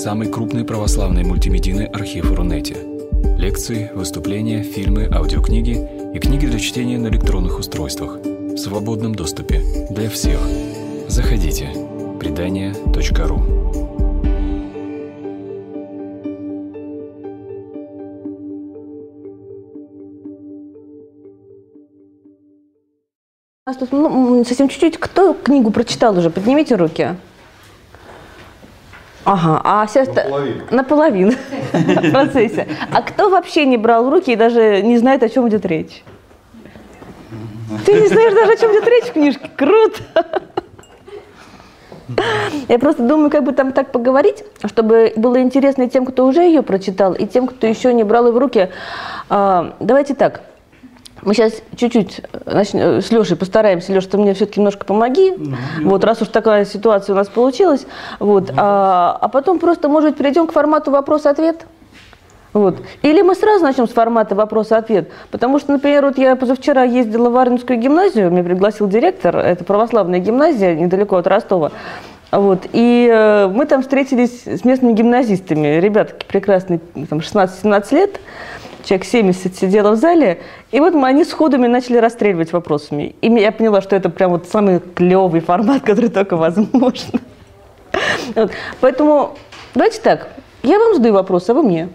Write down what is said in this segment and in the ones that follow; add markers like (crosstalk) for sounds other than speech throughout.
самый крупный православный мультимедийный архив Рунете. Лекции, выступления, фильмы, аудиокниги и книги для чтения на электронных устройствах в свободном доступе для всех. Заходите. Предания.ру нас тут ну, совсем чуть-чуть. Кто книгу прочитал уже? Поднимите руки. Ага, а оста- Наполовину. Наполовину (laughs) в процессе. А кто вообще не брал в руки и даже не знает, о чем идет речь? Ты не знаешь даже, о чем идет речь в книжке? Круто! Я просто думаю, как бы там так поговорить, чтобы было интересно и тем, кто уже ее прочитал, и тем, кто еще не брал ее в руки. А, Давайте так. Мы сейчас чуть-чуть начнем, с Лешей постараемся. Леша, ты мне все-таки немножко помоги. Вот, раз уж такая ситуация у нас получилась. Вот, а, а потом просто, может быть, перейдем к формату вопрос-ответ. Вот. Или мы сразу начнем с формата вопрос-ответ. Потому что, например, вот я позавчера ездила в Арнинскую гимназию, меня пригласил директор, это православная гимназия, недалеко от Ростова. Вот. И э, мы там встретились с местными гимназистами. Ребята такие прекрасные, там 16-17 лет, человек 70 сидело в зале. И вот мы, они сходу меня начали расстреливать вопросами. И я поняла, что это прям вот самый клевый формат, (laughs) который только возможно. Вот. Поэтому давайте так, я вам задаю вопрос, а вы мне.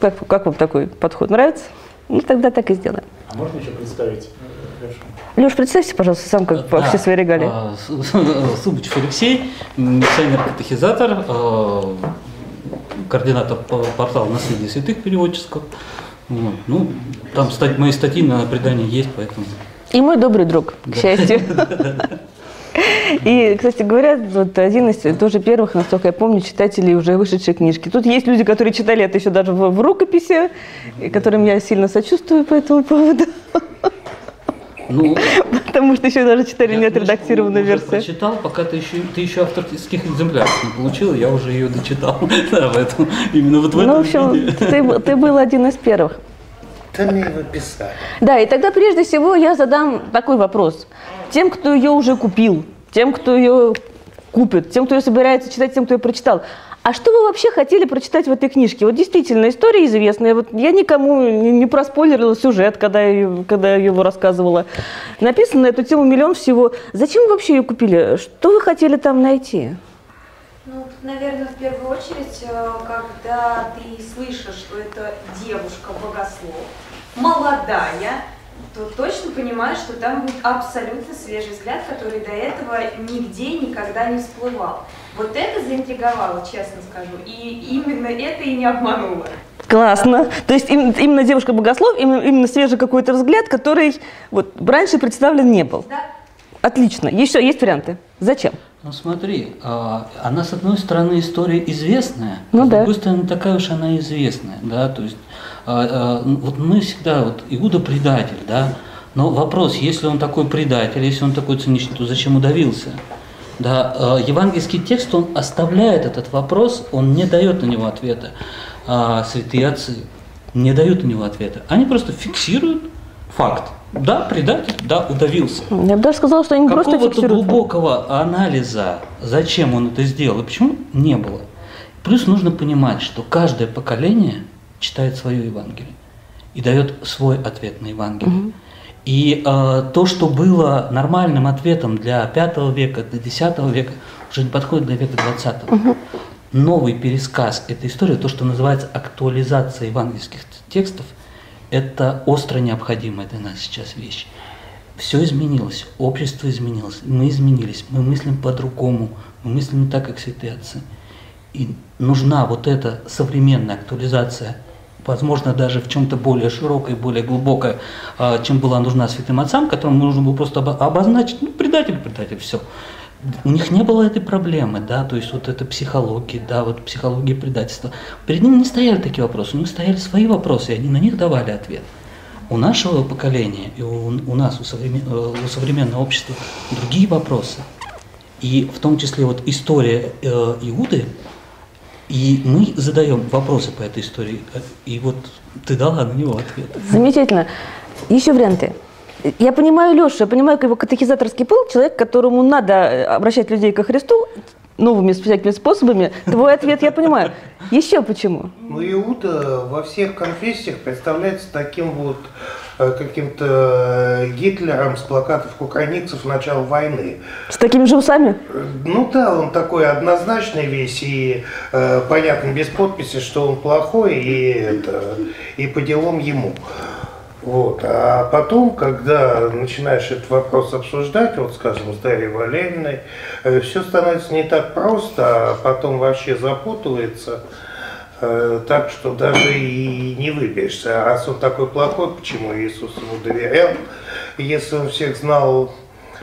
Как, как вам такой подход? Нравится? Ну, тогда так и сделаем. А можно еще представить э, Лешу? Леш, представься, пожалуйста, сам как по Да, все свои регалии. а, С- (laughs) Субочев Алексей, миссионер-катехизатор, а, координатор по- портала «Наследие святых» переводческого. Вот. Ну, там стать, мои статьи на предание есть, поэтому... И мой добрый друг, к счастью. (laughs) И, кстати говоря, вот один из тоже первых, насколько я помню, читателей уже вышедшей книжки. Тут есть люди, которые читали это еще даже в, в рукописи, которым я сильно сочувствую по этому поводу, (laughs) Ну, (laughs) потому что еще даже читали я нет редактированную версию. прочитал, пока ты еще, ты еще авторских экземпляров не получил, я уже ее дочитал. (laughs) Да, поэтому именно вот в Ну, в этом общем, ты, был- ты был один из первых. Да мне его писали. Да, и тогда прежде всего я задам такой вопрос. Тем, кто ее уже купил, тем, кто ее купит, тем, кто ее собирается читать, тем, кто ее прочитал. А что вы вообще хотели прочитать в этой книжке? Вот действительно, история известная. Вот я никому не, проспойлерила сюжет, когда я, когда я его рассказывала. Написано на эту тему миллион всего. Зачем вы вообще ее купили? Что вы хотели там найти? Ну, наверное, в первую очередь, э, когда ты слышишь, что это девушка-богослов, молодая, то точно понимаешь, что там будет абсолютно свежий взгляд, который до этого нигде никогда не всплывал. Вот это заинтриговало, честно скажу, и именно это и не обмануло. Классно. То есть им- именно девушка-богослов, именно, именно свежий какой-то взгляд, который вот раньше представлен не был. Да? Отлично. Еще есть варианты? Зачем? Ну смотри, а, она с одной стороны история известная, Ну а с да. другой стороны такая уж она известная, да, то есть а, а, вот мы всегда вот Иуда предатель, да, но вопрос, если он такой предатель, если он такой циничный, то зачем удавился? Да, а, евангельский текст он оставляет этот вопрос, он не дает на него ответа. А святые отцы не дают на него ответа, они просто фиксируют факт. Да, предатель, да, удавился Я бы даже сказала, что они не просто какого-то глубокого анализа, зачем он это сделал и почему, не было. Плюс нужно понимать, что каждое поколение читает свое Евангелие и дает свой ответ на Евангелие. И э, то, что было нормальным ответом для V века, для X века, уже не подходит для века XX. Новый пересказ этой истории, то, что называется актуализация евангельских текстов, это остро необходимая для нас сейчас вещь. Все изменилось, общество изменилось, мы изменились, мы мыслим по-другому, мы мыслим не так, как святые отцы. И нужна вот эта современная актуализация, возможно, даже в чем-то более широкой, более глубокой, а, чем была нужна святым отцам, которым нужно было просто обо- обозначить, ну, предатель, предатель, все. У них не было этой проблемы, да, то есть вот эта психология, да, вот психология предательства. Перед ними не стояли такие вопросы, у них стояли свои вопросы, и они на них давали ответ. У нашего поколения и у, у нас, у, современ- э, у современного общества другие вопросы. И в том числе вот история э, Иуды, и мы задаем вопросы по этой истории, и вот ты дала на него ответ. Замечательно. Еще варианты. Я понимаю Лешу, я понимаю его катехизаторский пыл, человек, которому надо э, обращать людей ко Христу, новыми всякими способами. Твой ответ я понимаю. Еще почему? Ну, Иуда во всех конфессиях представляется таким вот э, каким-то Гитлером с плакатов кукрыникцев начала войны. С такими же усами? Э, Ну да, он такой однозначный весь и э, понятно без подписи, что он плохой и это и по делам ему. Вот. А потом, когда начинаешь этот вопрос обсуждать, вот скажем, с Дарьей Валерьевной, все становится не так просто, а потом вообще запутывается э, так, что даже и не выберешься. А раз он такой плохой, почему Иисус ему доверял? Если он всех знал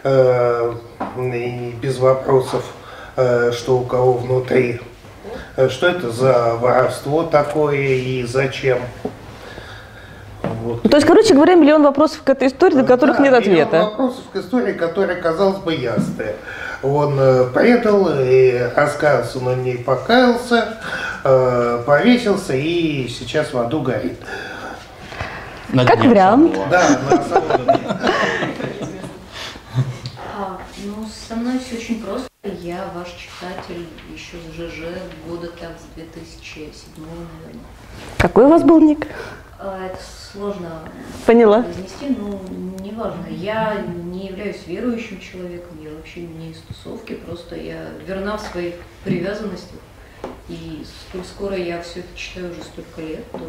э, и без вопросов, э, что у кого внутри, э, что это за воровство такое и зачем? Вот. То есть, короче говоря, миллион вопросов к этой истории, на которых Да, нет миллион ответа. вопросов к истории, которая, казалось бы, ясная. Он э, предал, и раскаялся, но не покаялся, э, повесился и сейчас в аду горит. На Как вариант. самого. Да, на самом деле. А, ну, со мной все очень просто. Я ваш читатель еще с ЖЖ года так с 2007, наверное. Какой у вас был ник? А, это сложно Поняла. произнести, но неважно. Я не являюсь верующим человеком, я вообще не из тусовки, просто я верна в своих привязанностях. И сколь скоро я все это читаю уже столько лет, то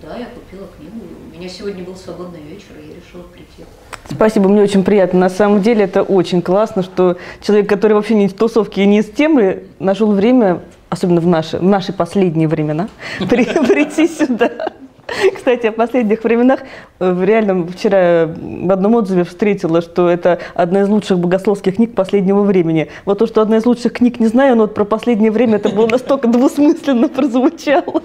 да, я купила книгу. У меня сегодня был свободный вечер, и я решила прийти. Спасибо, мне очень приятно. На самом деле это очень классно, что человек, который вообще не из тусовки и не из темы, нашел время, особенно в наши, в наши последние времена, (laughs) при- прийти сюда. (laughs) Кстати, о последних временах э, в реальном вчера в одном отзыве встретила, что это одна из лучших богословских книг последнего времени. Вот то, что одна из лучших книг не знаю, но вот про последнее время это было настолько двусмысленно прозвучало.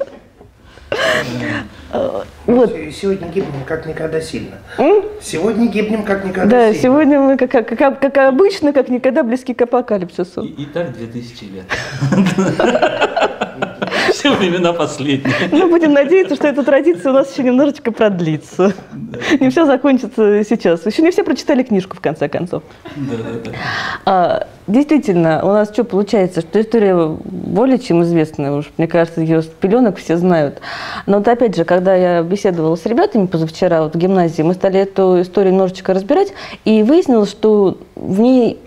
Э, Вот. Сегодня гибнем как никогда сильно. Сегодня гибнем как никогда Да, сильно. сегодня мы, как, как, как- как обычно, как никогда близки к апокалипсису. И, и так 2000 лет. (laughs) Все времена последние. Ну, будем надеяться, что эта традиция у нас еще немножечко продлится. Не все закончится сейчас. Еще не все прочитали книжку, в конце концов. Да, да, да. А, действительно, у нас что получается, что история более чем известная, уж, мне кажется, ее с пеленок все знают. Но вот опять же, когда я беседовала с ребятами позавчера вот в гимназии, мы стали эту историю немножечко разбирать, и выяснилось, что в ней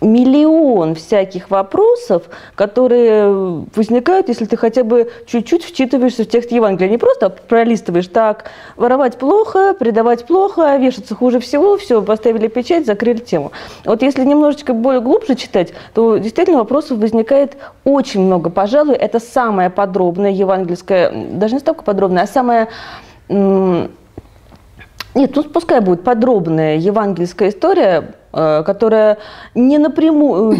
миллион всяких вопросов, которые возникают, если ты хотя бы чуть-чуть вчитываешься в текст Евангелия. Не просто пролистываешь так, воровать плохо, предавать плохо, вешаться хуже всего, все, поставили печать, закрыли тему. Вот если немножечко более глубже читать, то действительно вопросов возникает очень много. Пожалуй, это самая подробная евангельская, даже не столько подробная, а самая нет, ну пускай будет подробная евангельская история, э, которая не напрямую,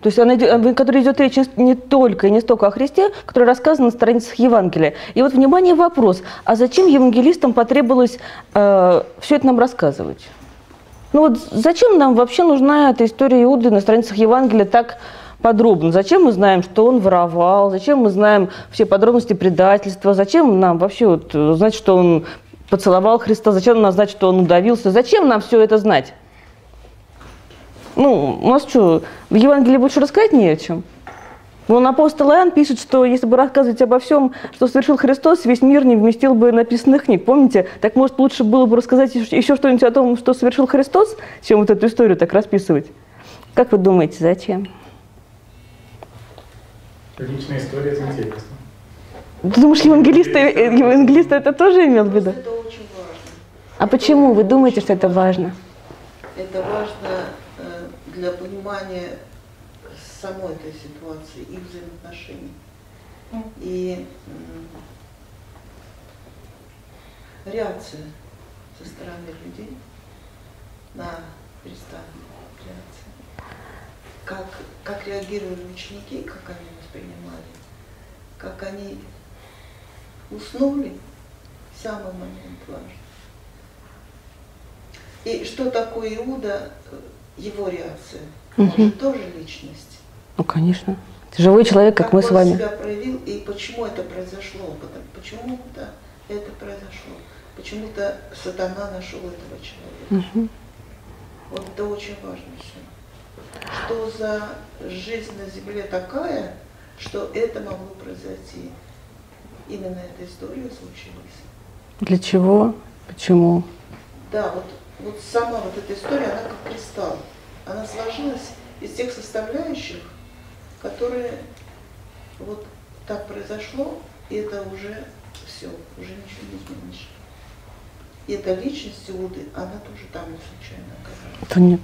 то есть она о которой идет речь не только и не столько о Христе, которая рассказана на страницах Евангелия. И вот, внимание, вопрос, а зачем евангелистам потребовалось э, все это нам рассказывать? Ну вот зачем нам вообще нужна эта история Иуды на страницах Евангелия так подробно? Зачем мы знаем, что он воровал? Зачем мы знаем все подробности предательства? Зачем нам вообще вот э, знать, что он поцеловал Христа? Зачем нам знать, что он удавился? Зачем нам все это знать? Ну, у нас что, в Евангелии больше рассказать не о чем? Вон апостол Иоанн пишет, что если бы рассказывать обо всем, что совершил Христос, весь мир не вместил бы написанных книг. Помните? Так может лучше было бы рассказать еще что-нибудь о том, что совершил Христос, чем вот эту историю так расписывать? Как вы думаете, зачем? Личная история это интересно. Ты думаешь, евангелисты, э, евангелисты это тоже имел в виду? Это очень важно. А почему вы думаете, что это важно? Это важно э, для понимания самой этой ситуации и взаимоотношений. И реакция со стороны людей на Христа, реакция. Как, как реагировали ученики, как они воспринимали, как они уснули, самый момент важный. И что такое Иуда, э, его реакция? Он же тоже личность. Ну, конечно. Это живой человек, как мы с он вами. себя проявил и почему это произошло? Почему-то это произошло. Почему-то сатана нашел этого человека. Вот это очень важно все. что за жизнь на Земле такая, что это могло произойти. Именно эта история случилась. Для чего? Почему? Да, вот, вот сама вот эта история, она как кристалл. Она сложилась из тех составляющих, которые вот так произошло, и это уже все, уже ничего не изменишь. И эта личность Иуды, она тоже там не случайно оказалась. То нет.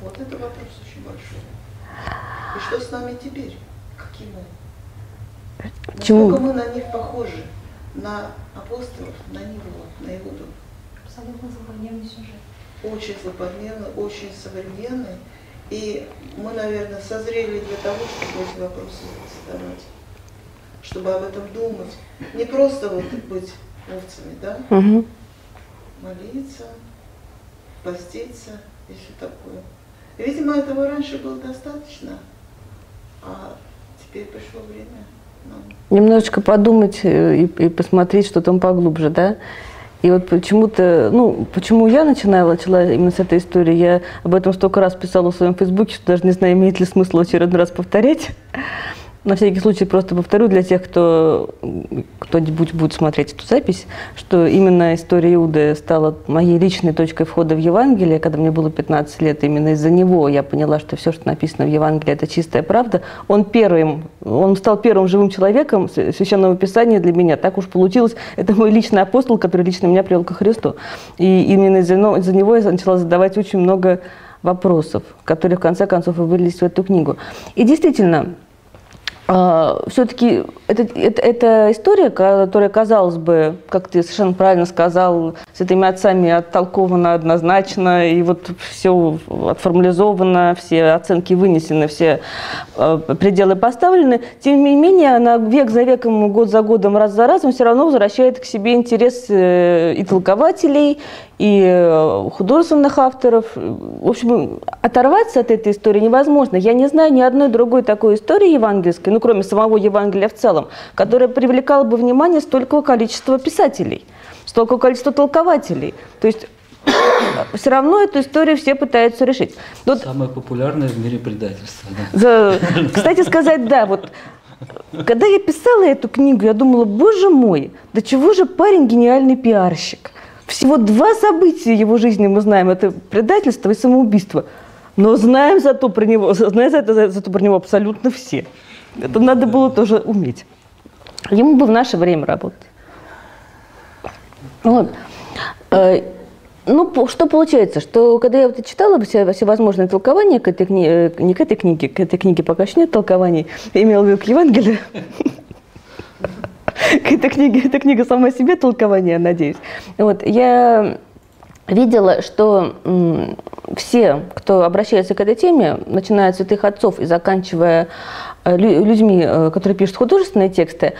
Вот это вопрос очень большой. И что с нами теперь? Какие мы? Почему? Насколько мы на них похожи? На апостолов, на него, на Иуду. Абсолютно злободневный сюжет. Очень злободневный, очень современный. И мы, наверное, созрели для того, чтобы эти вопросы задавать. Чтобы об этом думать. Не просто вот быть овцами, да? Мгм. Молиться, поститься и все такое. И, видимо, этого раньше было достаточно, а теперь пришло время нам Немножечко подумать э, и, и посмотреть, что там поглубже, да? И вот почему-то, ну, почему я начинала, начала именно с этой истории, я об этом столько раз писала в своем фейсбуке, что даже не знаю, имеет ли смысл очередной раз повторять. На всякий случай просто повторю для тех, кто кто-нибудь будет смотреть эту запись, что именно история Иуды стала моей личной точкой входа в Евангелие, когда мне было 15 лет. Именно из-за него я поняла, что все, что написано в Евангелии, это чистая правда. Он первым, он стал первым живым человеком священного писания для меня. Так уж получилось. Это мой личный апостол, который лично меня привел ко Христу. И именно из-за из-за него я начала задавать очень много вопросов, которые в конце концов и вылились в эту книгу. И действительно, все-таки это, это, это история, которая, казалось бы, как ты совершенно правильно сказал, с этими отцами оттолкована однозначно, и вот все отформализовано, все оценки вынесены, все э, пределы поставлены. Тем не менее, она век за веком, год за годом, раз за разом все равно возвращает к себе интерес э, и толкователей, и э, художественных авторов. В общем, оторваться от этой истории невозможно. Я не знаю ни одной другой такой истории евангельской, ну, кроме самого Евангелия в целом, которая привлекала бы внимание столько количества писателей, столько количества толкователей. То есть (coughs) все равно эту историю все пытаются решить. Вот Самое популярное в мире предательство. да. за- Кстати сказать, да, вот когда я писала эту книгу, я думала, боже мой, да чего же парень гениальный пиарщик. Всего два события его жизни мы знаем, это предательство и самоубийство. Но знаем зато про него, знаем зато, зато про него абсолютно все. Это надо было тоже уметь. Ему бы в наше время работать. Вот. Э, Ну, что получается, что когда я вот читала все, всевозможные толкования к этой книге, не к этой книге, к этой книге пока еще нет толкований, я имела в виду к Евангелию, (laughs) к этой книге, эта книга сама себе толкование, надеюсь. Вот, я видела, что все, кто обращается к этой теме, начиная от святых отцов и заканчивая э, лю- людьми, э, которые пишут художественные тексты,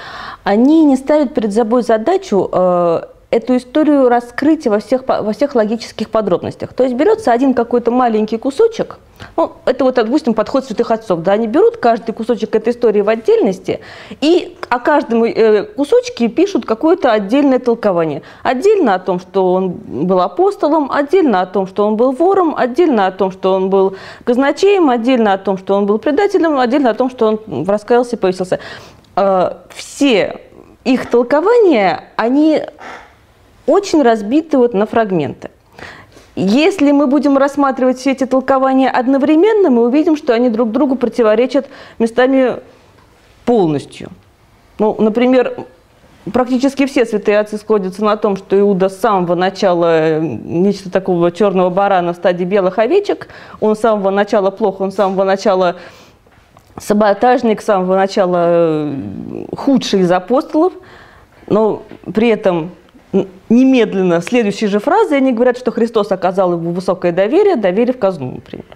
они не ставят перед собой задачу э, эту историю раскрыть во всех, во всех логических подробностях. То есть берется один какой-то маленький кусочек, ну, это вот, допустим, подход святых отцов, да, они берут каждый кусочек этой истории в отдельности и о каждом э, кусочке пишут какое-то отдельное толкование. Отдельно о том, что он был апостолом, отдельно о том, что он был вором, отдельно о том, что он был казначеем, отдельно о том, что он был предателем, отдельно о том, что он раскаялся и повесился. Э, Все их толкования, они очень разбиты вот на фрагменты. Если мы будем рассматривать все эти толкования одновременно, мы увидим, что они друг другу противоречат местами полностью. Ну, например, практически все святые отцы сходятся на том, что Иуда с самого начала э, нечто такого черного барана в стадии белых овечек. Он с самого начала плохо, он с самого начала саботажник, с самого начала э, худший из апостолов. Но при этом немедленно следующей же фразы они говорят, что Христос оказал ему высокое доверие, доверие в казну, например.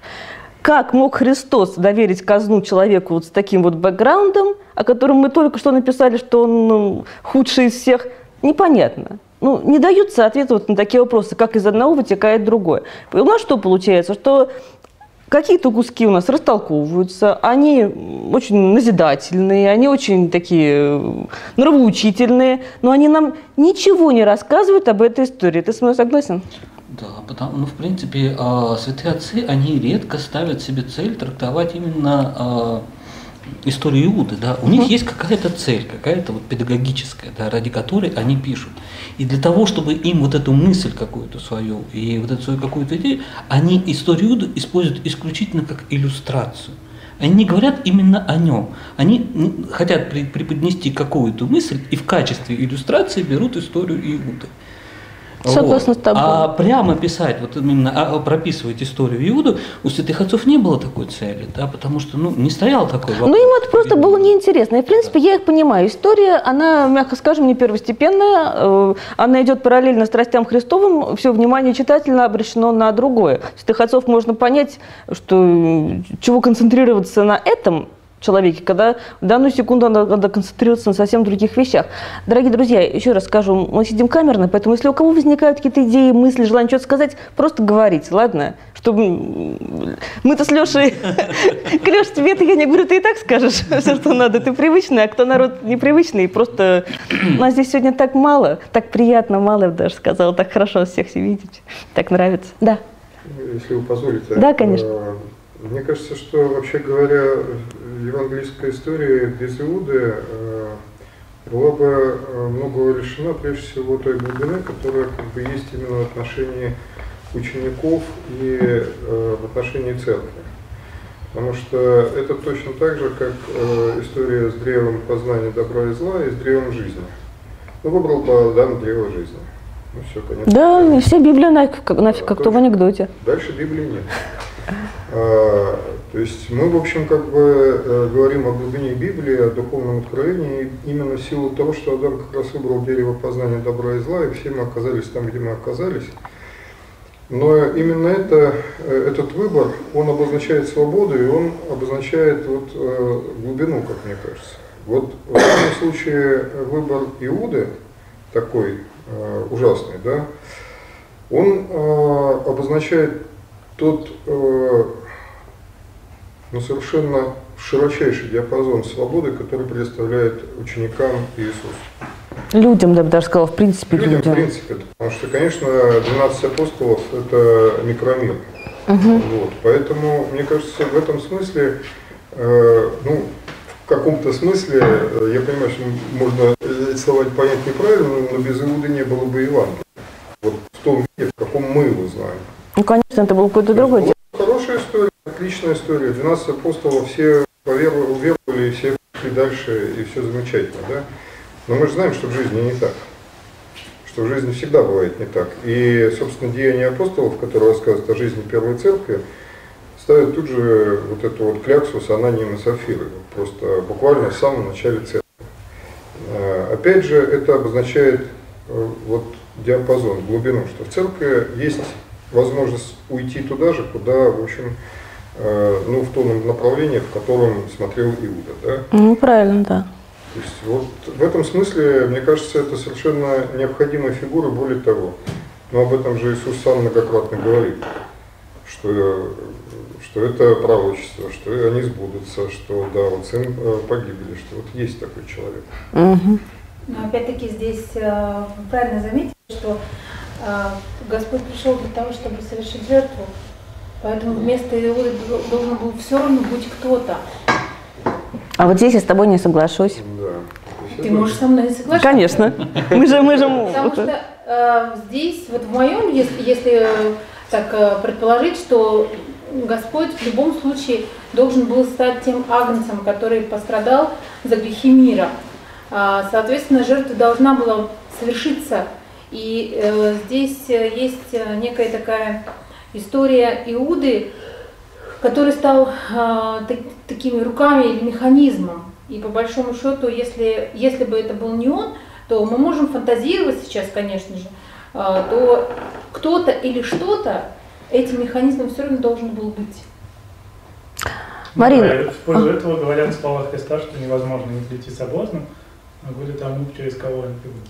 Как мог Христос доверить казну человеку вот с таким вот бэкграундом, о котором мы только что написали, что он ну, худший из всех, непонятно. Ну, не даются ответы вот на такие вопросы, как из одного вытекает другое. И у нас что получается? Что какие-то куски у нас растолковываются, они очень назидательные, они очень такие э, нравоучительные, но они нам ничего не рассказывают об этой истории. Ты со мной согласен? Да, потому, ну, в принципе, э, святые отцы, они редко ставят себе цель трактовать именно э, историю Иуды, да. У них есть какая-то цель, какая-то вот педагогическая, да, ради которой они пишут. И для того, чтобы им вот эту мысль какую-то свою и вот эту свою какую-то идею, они историю Иуды используют исключительно как иллюстрацию. Они не говорят именно о нем. Они хотят преподнести какую-то мысль и в качестве иллюстрации берут историю Иуды. Согласна с тобой. А прямо писать, вот именно а, прописывать историю Иуду, у святых отцов не было такой цели, да, потому что ну, не стоял такой вопрос. Ну, им это просто было неинтересно. И, в принципе, я их понимаю. История, она, мягко скажем, не первостепенная. Э, Она идет параллельно страстям Христовым. Все внимание читателя обращено на другое. Святых отцов можно понять, что чего концентрироваться на этом человеке, когда в данную секунду надо, надо концентрироваться на совсем других вещах. Дорогие друзья, еще раз скажу, мы сидим камерно, поэтому если у кого возникают какие-то идеи, мысли, желание что-то сказать, просто говорите, ладно? Чтобы мы-то с Лешей... (laughs) Леш, тебе-то я не говорю, ты и так скажешь (laughs) все, что надо. Ты привычный, а кто народ непривычный. Просто нас здесь сегодня так мало, так приятно, мало, я бы даже сказала, так хорошо всех все видеть, так нравится. Да. Если вы позволите. Да, конечно. Э, Мне кажется, что, вообще говоря, евангелийская история без Иуды э, была бы э, многого лишена, прежде всего, той глубины, которая как бы есть именно в отношении учеников и э, в отношении церкви. Потому что это точно так же, как э, история с древом познания добра и зла и с древом жизни. Ну, выбрал бы Адам древо жизни. Ну, все, конец. Да, и вся Библия нафиг, нафиг как то в анекдоте. Дальше Библии нет. А, то есть мы, в общем, как бы э, говорим о глубине Библии, о духовном откровении, именно в силу того, что Адам как раз выбрал дерево познания добра и зла, и все мы оказались там, где мы оказались. Но именно это, э, этот выбор, он обозначает свободу, и он обозначает вот, э, глубину, как мне кажется. Вот в данном случае выбор Иуды, такой ужасный, да, он обозначает тот э, ну, совершенно широчайший диапазон свободы, который предоставляет ученикам Иисус. Людям, я бы даже сказала, в принципе, Людям, в людям. принципе, потому что, конечно, 12 апостолов – это микромир. Вот, поэтому, мне кажется, в этом смысле, э, ну, в каком-то смысле, э, я понимаю, что можно эти слова понять неправильно, но без Иуды не было бы Евангелия. Вот в том виде, в каком мы его знаем. Ну, конечно, это был какой-то другой Вот Хорошая история, отличная история. 12 апостолов все поверовали, уверовали, и все пошли дальше, и все замечательно, да? Но мы же знаем, что в жизни не так. Что в жизни всегда бывает не так. И, собственно, деяния апостолов, которые рассказывают о жизни Первой Церкви, ставят тут же вот эту вот кляксу с Ананием и. Просто буквально в самом начале церкви. Э, Опять же, это обозначает э, вот диапазон, глубину, что в церкви есть возможность уйти туда же, куда, в общем, э, ну, в том направлении, в котором смотрел Иуда, да. Ну, правильно, да. То есть вот в этом смысле, мне кажется, это совершенно необходимая фигура, более того. Но об этом же Иисус сам многократно говорит, что, что это пророчество, что они сбудутся, что да, вот сын э, погибели, что вот есть такой человек. Мгм. Но опять-таки здесь э, правильно заметили, что Господь пришел для того, чтобы совершить жертву. Поэтому вместо Иуды дол- должен был все равно быть кто-то. А вот здесь я с тобой не соглашусь. Да. Ты можешь со мной не соглашаться. Конечно. Мы же, мы же... Потому что э, здесь, вот в моем, если, если э, так э, предположить, что Господь в любом случае должен был стать тем агнцем, который пострадал за грехи мира. А, Соответственно, жертва должна была совершиться. И э, здесь э, есть э, некая такая история Иуды, который стал а, так- такими руками или механизмом. И по большому счету, если, если бы это был не он, то мы можем фантазировать сейчас, конечно же, а, то кто-то или что-то этим механизмом все равно должен был быть. Марина, Да, В пользу этого говорят слова Христа, что невозможно не прийти соблазном, но будет тому, через кого они придут.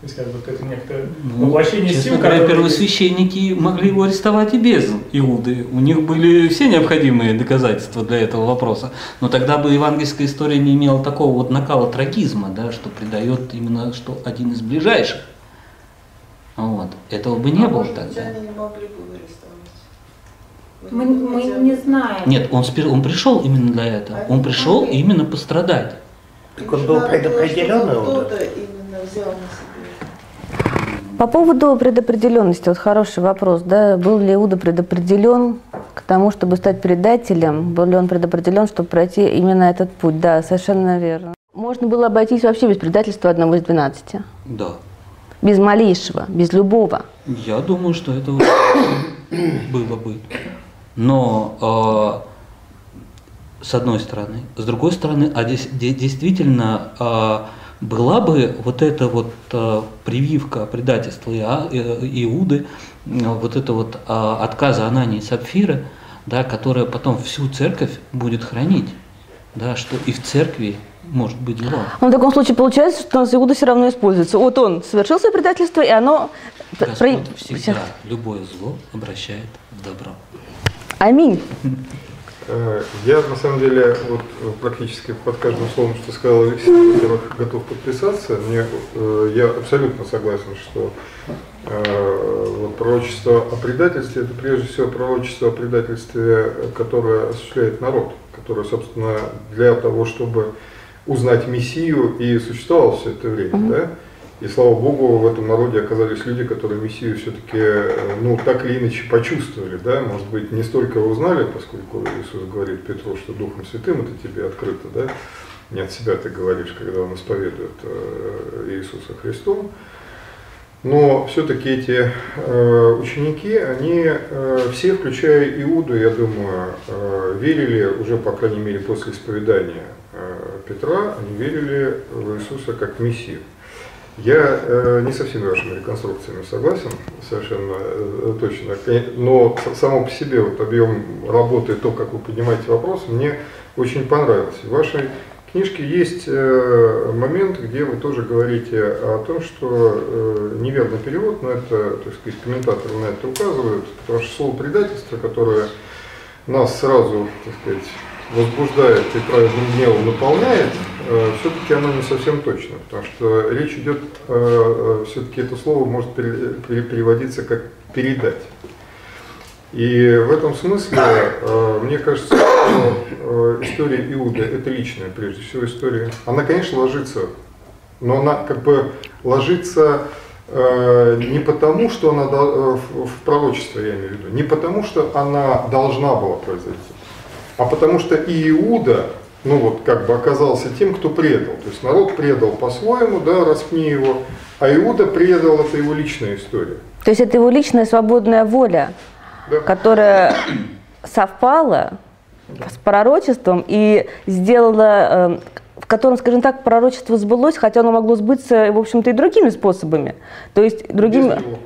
То есть как бы это некоторое Ну, воплощение честно сил, говоря, которые- первосвященники могли его арестовать и без Иуды. У них были все необходимые доказательства для этого вопроса. Но тогда бы евангельская история не имела такого вот накала трагизма, да, что придает именно что один из ближайших. Вот. Этого бы не А было может тогда. они не могли бы арестовать? Мы, не мы не знаем. Нет, он, спир- он пришел именно для этого. Он пришел именно пострадать. Так он был чтобы удар? Кто-то именно взял на себя. По поводу предопределенности, вот хороший вопрос, да, был ли Иуда предопределен к тому, чтобы стать предателем, был ли он предопределен, чтобы пройти именно этот путь, да, совершенно верно. Можно было обойтись вообще без предательства одного из двенадцати, Да. без малейшего, без любого. Я думаю, что это (coughs) было бы. Но э, с одной стороны, с другой стороны, а действительно э, была бы вот эта вот э, прививка предательства Иа- э, Иуды, э, вот это вот э, отказа Анании и Сапфира, да, которая потом всю церковь будет хранить, да, что и в церкви может быть зло. Но в таком случае получается, что у нас Иуда все равно используется. Вот он совершил свое предательство, и оно... Господь про- всегда любое зло обращает в добро. Аминь. (laughs) Э, Я на самом деле вот э, практически под каждым словом, что сказал Алексей, во-первых, готов подписаться. Мне, э, я абсолютно согласен, что вот пророчество о предательстве это прежде всего пророчество о предательстве, которое осуществляет народ, которое, собственно, для того, чтобы узнать Мессию и существовал все это время, да? И слава Богу, в этом народе оказались люди, которые Мессию все-таки, ну, так или иначе почувствовали, да, может быть, не столько узнали, поскольку Иисус говорит Петру, что Духом Святым это тебе открыто, да, не от себя ты говоришь, когда он исповедует э, Иисуса Христом, но все-таки эти э, ученики, они э, все, включая Иуду, я думаю, э, верили уже, по крайней мере, после исповедания э, Петра, они верили в Иисуса как Мессию. Я э, не со всеми вашими реконструкциями согласен, совершенно э, точно, но само по себе вот объем работы, то, как вы поднимаете вопрос, мне очень понравилось. В вашей книжке есть э, момент, где вы тоже говорите о том, что э, неверный перевод, но это, так сказать, комментаторы на это указывают, потому что слово предательство, которое нас сразу, так сказать, возбуждает и праведным гневом наполняет, все-таки оно не совсем точно, потому что речь идет, все-таки это слово может пере- пере- переводиться как передать. И в этом смысле, э, мне кажется, что э, история Иуды – это личная, прежде всего, история. Она, конечно, ложится, но она как бы ложится э, не потому, что она э, в пророчестве, я имею в виду, не потому, что она должна была произойти, а потому что и Иуда, ну вот как бы оказался тем, кто предал. То есть народ предал по-своему, да, распни его, а Иуда предал, это его личная история. То есть это его личная свободная воля, Да. которая совпала с пророчеством и сделала, э, в котором, скажем так, пророчество сбылось, хотя оно могло сбыться, в общем-то, и другими способами. То есть другими... Без него.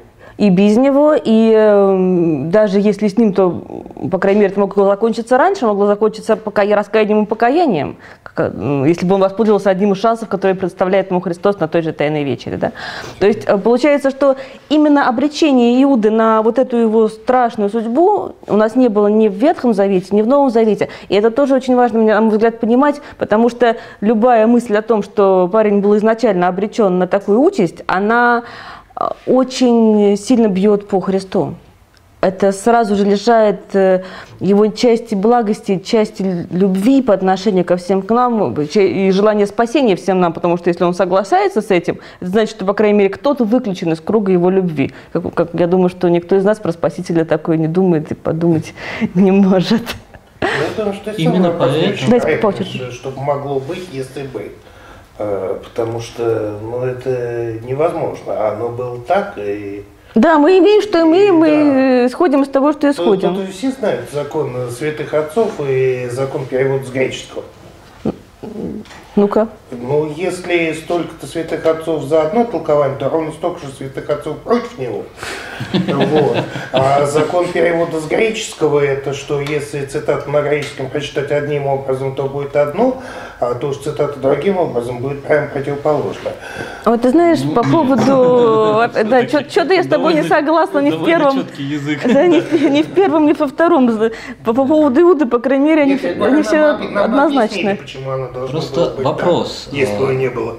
И без него, и э, даже если с ним, то, по крайней мере, это могло закончиться раньше, могло закончиться пока раскаянием и покаянием, э, если бы он воспользовался одним из шансов, который представляет ему Христос на той же Тайной вечере. Да? То есть э, получается, что именно обречение Иуды на вот эту его страшную судьбу у нас не было ни в Ветхом Завете, ни в Новом Завете. И это тоже очень важно, на мой взгляд, понимать, потому что любая мысль о том, что парень был изначально обречен на такую участь, она очень сильно бьет по Христу. Это сразу же лишает э, его части благости, части любви по отношению ко всем к нам и желания спасения всем нам, потому что если он соглашается с этим, это значит, что, по крайней мере, кто-то выключен из круга его любви. Как, как я думаю, что никто из нас про Спасителя такое не думает и подумать (laughs) не может. Ну, я думаю, что Именно поэтому- чтобы могло быть, если бы. Э, Потому что ну, это невозможно. А Оно было так, и Да, мы имеем, что имеем, мы Да. исходим из того, что исходим. тут все знают закон святых отцов и закон перевода с греческого. Ну-ка. Ну, если столько-то святых отцов за одно толкование, то ровно столько же святых отцов против него. Вот. А закон перевода с греческого это, что если цитату на греческом прочитать одним образом, то будет одно, а то что цитату другим образом будет прямо противоположное. Вот ты знаешь, по поводу... (laughs) Да, что-то я с тобой не согласна ни в первом... язык. (laughs) Да, ни, в- первом, ни во втором. По, по поводу Иуды, по крайней мере, они, все- однозначны. почему она должна Просто была быть вопрос, так, если бы не было.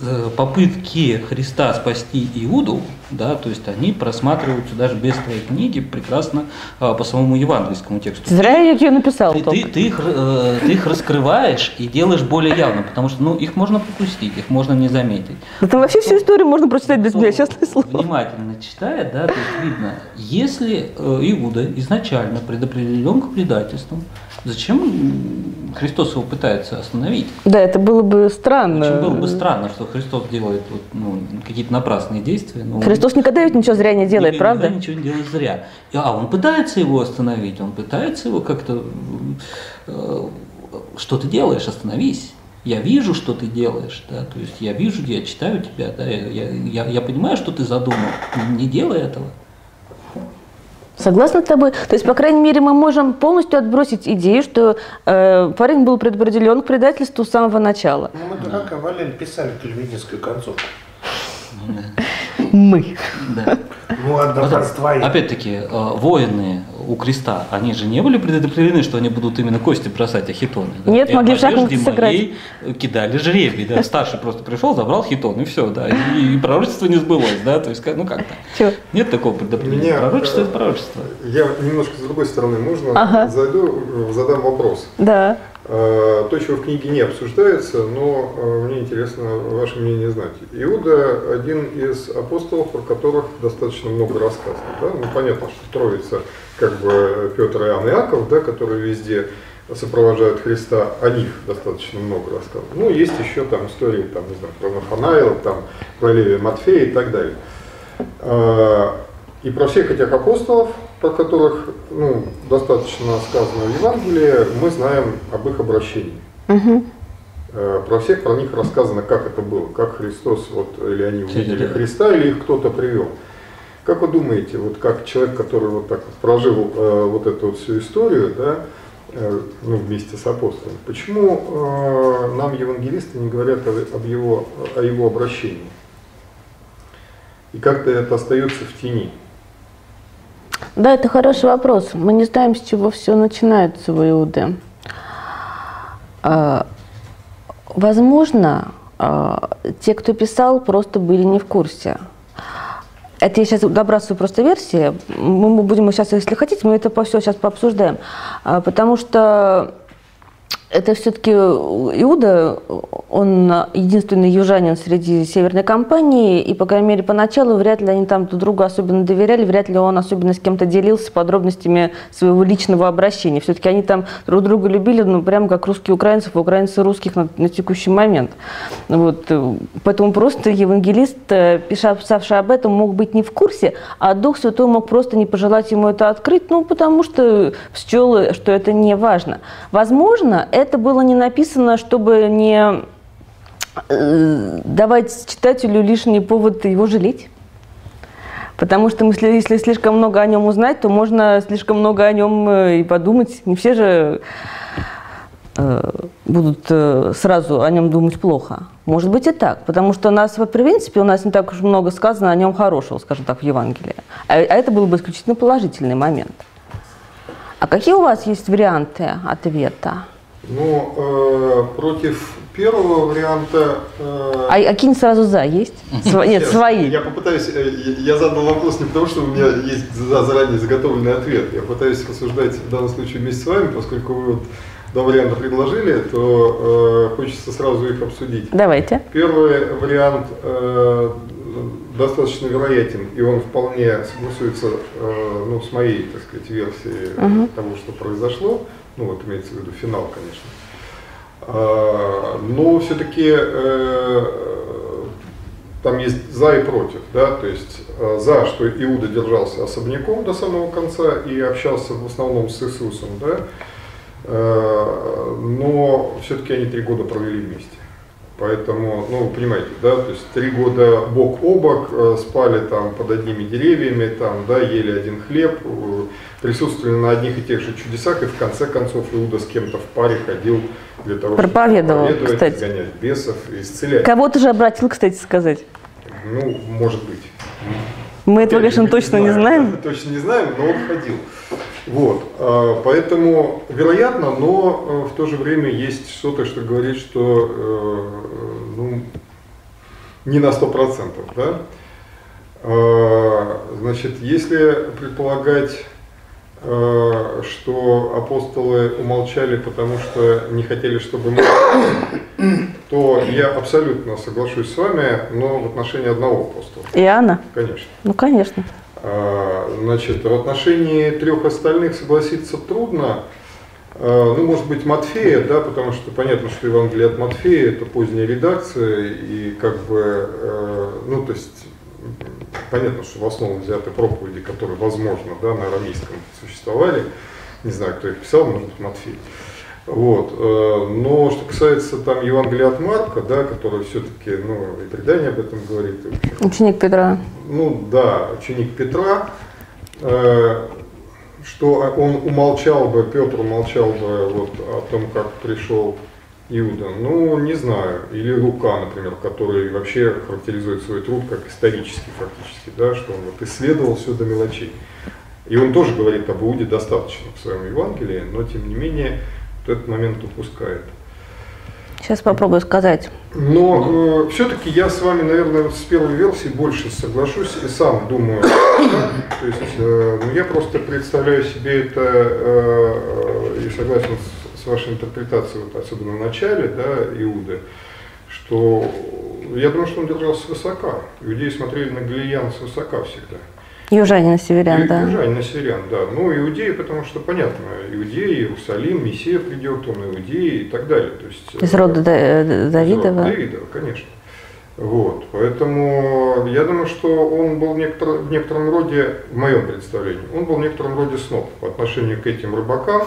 Э, попытки Христа спасти Иуду да, то есть они просматриваются даже без твоей книги прекрасно а, по самому евангельскому тексту. Зря я ее написал. Ты, ты, ты, их, э, ты их раскрываешь и делаешь более явно, потому что ну, их можно пропустить, их можно не заметить. Да там вообще всю историю можно прочитать без меня, честное слово. Внимательно читает, да, то есть видно, если э, Иуда изначально предопределен к предательству, зачем Христос его пытается остановить? Да, это было бы странно. Очень было бы странно, что Христос делает вот, ну, какие-то напрасные действия. но Христос никогда ведь ничего зря не делает, никогда правда? ничего не делает зря. А он пытается его остановить, он пытается его как-то... э, что ты делаешь, остановись. Я вижу, что ты делаешь, да, то есть я вижу, я читаю тебя, да, я, я, я- я понимаю, что ты задумал, не делай этого. Согласна с тобой. То есть, по крайней мере, мы можем полностью отбросить идею, что э, парень был предопределен к предательству с самого начала. Ну, мы дурака валяли, писали кальвинистскую концовку. Мы. Да. Ну, твои. опять-таки, э, воины у креста, они же не были предопределены, что они будут именно кости бросать, а хитоны. да? Нет, И могли шахматы одежде сыграть. кидали жребий, да, старший просто пришел, забрал хитон, и все, да, и, и пророчество не сбылось, да, то есть, ну как-то. Нет такого предопределения. Меня, Пророчество э, это пророчество. Я немножко с другой стороны, можно Ага. зайду, задам вопрос. Да. Э, То, чего в книге не обсуждается, но э, мне интересно ваше мнение знать. Иуда один из апостолов, про которых достаточно много рассказано. Да? Ну, понятно, что Троица, как бы Петр, Иоанн и Иаков, да, которые везде сопровождают Христа, о них достаточно много рассказано. Ну, есть еще там истории, там, не знаю, про Нафанаила, там, про Левия Матфея и так далее. Э, И про всех этих апостолов, про которых ну, достаточно сказано в Евангелии, мы знаем об их обращении. Э, Про всех про них рассказано, как это было, как Христос, вот, или они увидели Христа, или их кто-то привел. Как вы думаете, вот как человек, который вот так вот прожил э, вот эту вот всю историю, да, э, ну, вместе с апостолом, почему э, нам евангелисты не говорят о, об его, о его обращении? И как-то это остается в тени? Да, это хороший вопрос. Мы не знаем, с чего все начинается в Иуде. А, Возможно, а, те, кто писал, просто были не в курсе. Это я сейчас добрасываю просто версии. Мы будем сейчас, если хотите, мы это все сейчас пообсуждаем. А, Потому что это все-таки Иуда, он единственный южанин среди северной компании, и, по крайней мере, поначалу вряд ли они там друг другу особенно доверяли, вряд ли он особенно с кем-то делился подробностями своего личного обращения. Все-таки они там друг друга любили, ну, прямо как русские украинцев, украинцы русских на, на текущий момент. Вот. э, Поэтому просто евангелист, э, писавший об этом, мог быть не в курсе, а Дух Святой мог просто не пожелать ему это открыть, ну, потому что счел, что это не важно. Возможно, было не написано, чтобы не э, давать читателю лишний повод его жалеть. Потому что если, если слишком много о нем узнать, то можно слишком много о нем э, и подумать. Не все же э, будут сразу о нем думать плохо. Может быть и так, потому что у нас, в принципе, у нас не так уж много сказано о нем хорошего, скажем так, в Евангелии. А, а это был бы исключительно положительный момент. А какие у вас есть варианты ответа? Ну, э, против первого варианта... э, А, а кинь сразу за есть? Сво- нет, Сейчас, свои. Я попытаюсь, э, я задал вопрос не потому, что у меня есть за- заранее заготовленный ответ. Я пытаюсь рассуждать в данном случае вместе с вами, поскольку вы вот два варианта предложили, то э, хочется сразу их обсудить. Давайте. Первый вариант э, достаточно вероятен, и он вполне согласуется э, ну, с моей, так сказать, версией Мгм. того, что произошло. Ну, вот имеется в виду финал, конечно. А, но все-таки там есть за и против, да, то есть э, за, что Иуда держался особняком до самого конца и общался в основном с Иисусом, да, Э, но все-таки они три года провели вместе. Поэтому, ну, вы понимаете, да, то есть три года бок о бок, э, спали там под одними деревьями, там, да, ели один хлеб, э, присутствовали на одних и тех же чудесах, и в конце концов Иуда с кем-то в паре ходил для того, Проповедовал, чтобы проповедовать, кстати. изгонять бесов, исцелять. Кого-то же обратил, кстати, сказать. Ну, может быть. Мы этого, конечно, точно не знаем. (laughs) Точно не знаем, но он ходил. Вот, а, поэтому вероятно, но э, в то же время есть что-то, что говорит, что э, ну, не на сто процентов, да. А, значит, если предполагать, а, что апостолы умолчали, потому что не хотели, чтобы мы, (coughs) то я абсолютно соглашусь с вами, но в отношении одного апостола. Иоанна? Конечно. Ну, конечно. А, Значит, в отношении трех остальных согласиться трудно. А, Ну, может быть, Матфея, да, потому что понятно, что Евангелие от Матфея это поздняя редакция, и как бы, э, ну, то есть, понятно, что в основу взяты проповеди, которые, возможно, да, на арамейском существовали. Не знаю, кто их писал, может быть, Матфей. Вот. э, Но что касается там Евангелия от Марка, да, который все-таки, ну, и предание об этом говорит, Ученик Петра. ну да, ученик Петра, э, что он умолчал бы, Петр умолчал бы вот о том, как пришел Иуда. Ну, не знаю. Или Лука, например, который вообще характеризует свой труд как исторический фактически, да, что он вот исследовал все до мелочей. И он тоже говорит об Иуде достаточно в своем Евангелии, но тем не менее вот этот момент упускает. Сейчас попробую сказать. Но э, все-таки я с вами, наверное, с первой версии больше соглашусь и сам думаю. То есть э, ну, я просто представляю себе это э, и согласен с, с вашей интерпретацией, вот, особенно в начале, да, Иуды, что я думаю, что он держался свысока. Иудеи смотрели на Галилеян свысока всегда. Южанин и северян, Ю- да. Южане, северян, да. Ну, иудеи, потому что, понятно, иудеи, Иерусалим, Мессия придет, он иудеи и так далее. То есть, Из э, рода Да- э, из Давидова. рода Давидова, конечно. Вот, поэтому я думаю, что он был некотор- в некотором роде, в моем представлении, он был в некотором роде сноб по отношению к этим рыбакам,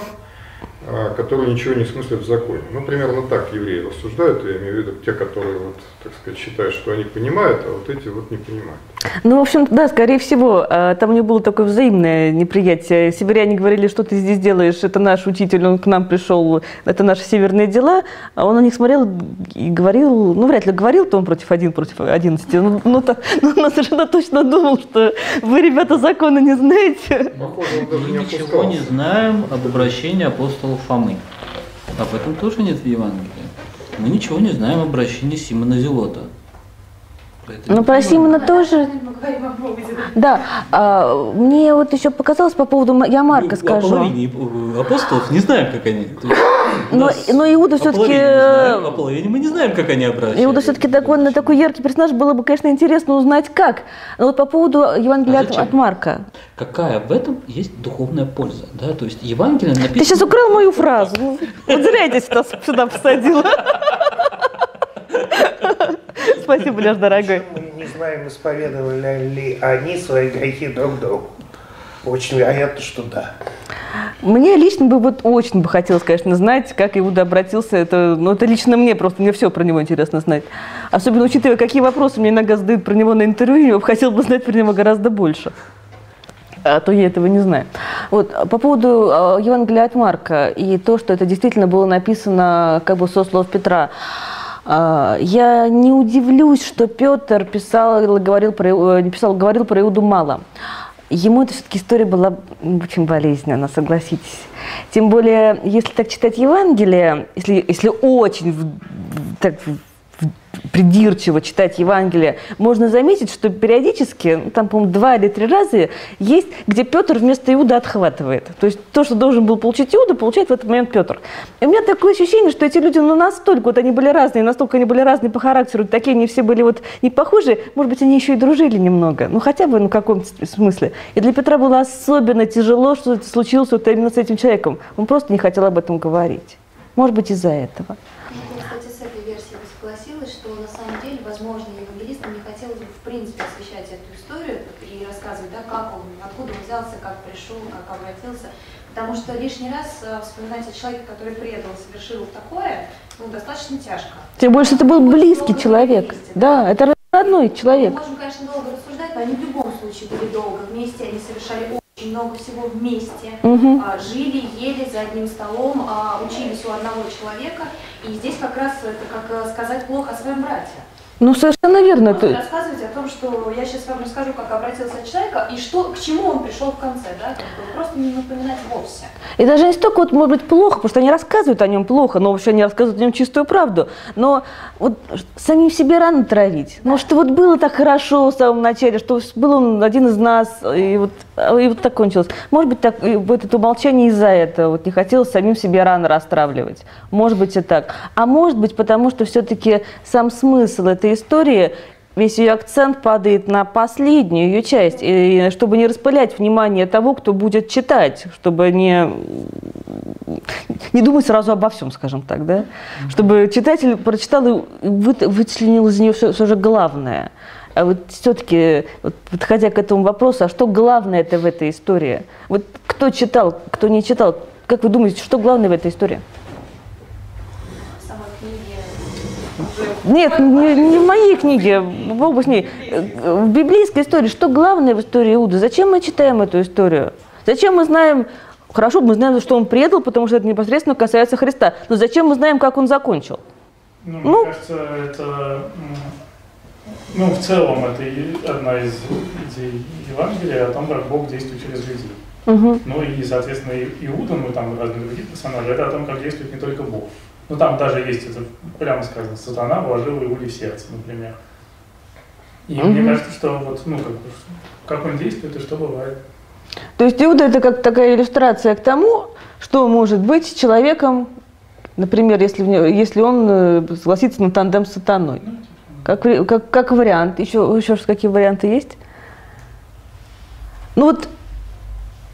а, которые ничего не смыслят в законе. Ну, примерно так евреи рассуждают, я имею в виду те, которые, вот, так сказать, считают, что они понимают, а вот эти вот не понимают. Ну, в общем, да, скорее всего, э, там у него было такое взаимное неприятие. Северяне говорили, что ты здесь делаешь, это наш учитель, он к нам пришел, это наши северные дела. А он на них смотрел и говорил, ну, вряд ли говорил, то он против один, против одиннадцати. Ну, ну, так, ну, он совершенно точно думал, что вы, ребята, закона не знаете. Похоже, он не ничего не знаем об обращении апостола Фомы. Об этом тоже нет в Евангелии. Мы ничего не знаем об обращении Симона Зелота. Ну, про. Симона тоже. О. Да, а, мне вот еще показалось по поводу, я Марка Ну, О скажу. половине э, апостолов не знаем, как они. (laughs) Но, но Иуда о все-таки... знаем, о половине мы не знаем, как они обращаются. Иуда все-таки такой, на такой яркий персонаж, было бы, конечно, интересно узнать, как. Но вот по поводу Евангелия А от, Марка. Какая в этом есть духовная польза? Да? То есть Евангелие написано... Ты сейчас украл мою фразу. Ну, Вот зря я тебя сюда посадила. (laughs) (laughs) Спасибо, Леш, дорогой. Мы не знаем, исповедовали ли они свои грехи друг другу. Очень вероятно, что да. Мне лично бы вот очень бы хотелось, конечно, знать, как Иуда обратился. Это, ну, это лично мне просто, мне все про него интересно знать. Особенно учитывая, какие вопросы мне иногда задают про него на интервью, я бы хотела бы знать про него гораздо больше. А то я этого не знаю. Вот, а по поводу э, Евангелия от Марка и то, что это действительно было написано как бы со слов Петра. А, Я не удивлюсь, что Петр писал, говорил про, э, писал, говорил про Иуду мало. Ему эта все-таки история была очень болезненна, согласитесь. Тем более, если так читать Евангелие, если, если очень так придирчиво читать Евангелие, можно заметить, что периодически, ну, там, по-моему, два или три раза есть, где Петр вместо Иуда отхватывает. То есть то, что должен был получить Иуда, получает в этот момент Петр. И у меня такое ощущение, что эти люди, ну, настолько, вот они были разные, настолько они были разные по характеру, такие они все были вот не похожи, может быть, они еще и дружили немного, ну, хотя бы ну, в каком-то смысле. И для Петра было особенно тяжело, что это случилось вот именно с этим человеком. Он просто не хотел об этом говорить. Может быть, из-за этого. Возможно, евангелистам не хотелось бы в принципе освещать эту историю и рассказывать, да, как он, откуда он взялся, как пришел, как обратился. Потому что лишний раз э, вспоминать о человеке, который предал, совершил такое, ну, достаточно тяжко. Тем более, что это был близкий долго человек. вместе, Да, это родной человек. Мы можем, конечно, долго рассуждать, но они в любом случае были долго вместе, они совершали очень много всего вместе. А, жили, ели за одним столом, а, учились у одного человека. И здесь как раз это как э, сказать плохо о своем брате. Ну, совершенно верно. Просто Ты- рассказывать о том, что я сейчас вам расскажу, как обратился от человека и что, к чему он пришел в конце, да, просто не напоминать вовсе. И даже не столько, вот, может быть, плохо, потому что они рассказывают о нем плохо, но вообще они рассказывают о нем чистую правду. Но вот самим себе рано травить. Ну, что вот было так хорошо в самом начале, что был он один из нас, и вот, и вот так кончилось. Может быть, так, вот это умолчание из-за этого. Вот не хотелось самим себе рано расстравливать. Может быть, и так. А может быть, потому что все-таки сам смысл этой истории Весь ее акцент падает на последнюю ее часть, и чтобы не распылять внимание того, кто будет читать, чтобы не, не думать сразу обо всем, скажем так, да? Чтобы читатель прочитал и вы- вычленил из нее все, же главное. А вот все-таки, вот, подходя к этому вопросу, а что главное это в этой истории? Вот кто читал, кто не читал, как вы думаете, что главное в этой истории? Нет, не, не в моей книге, бог бы с ней. Э, В библейской истории, что главное в истории Иуды? Зачем мы читаем эту историю? Зачем мы знаем, хорошо, мы знаем, что он предал, потому что это непосредственно касается Христа, но зачем мы знаем, как он закончил? Ну, Ну. мне кажется, это, ну, в целом, это и одна из идей Евангелия о том, как Бог действует через людей. Мгм. Ну и, соответственно, Иуда, ну там разные другие персонажи, это о том, как действует не только Бог. Ну там даже есть это, прямо сказано, сатана вложил Иуде в сердце, например. И мне Мгм. кажется, что вот, ну, как, как он действует и что бывает. То есть Иуда это как такая иллюстрация к тому, что может быть с человеком, например, если, если он э, согласится на тандем с сатаной. Ну, типа, Как, как, как вариант. Еще, еще какие варианты есть? Ну вот,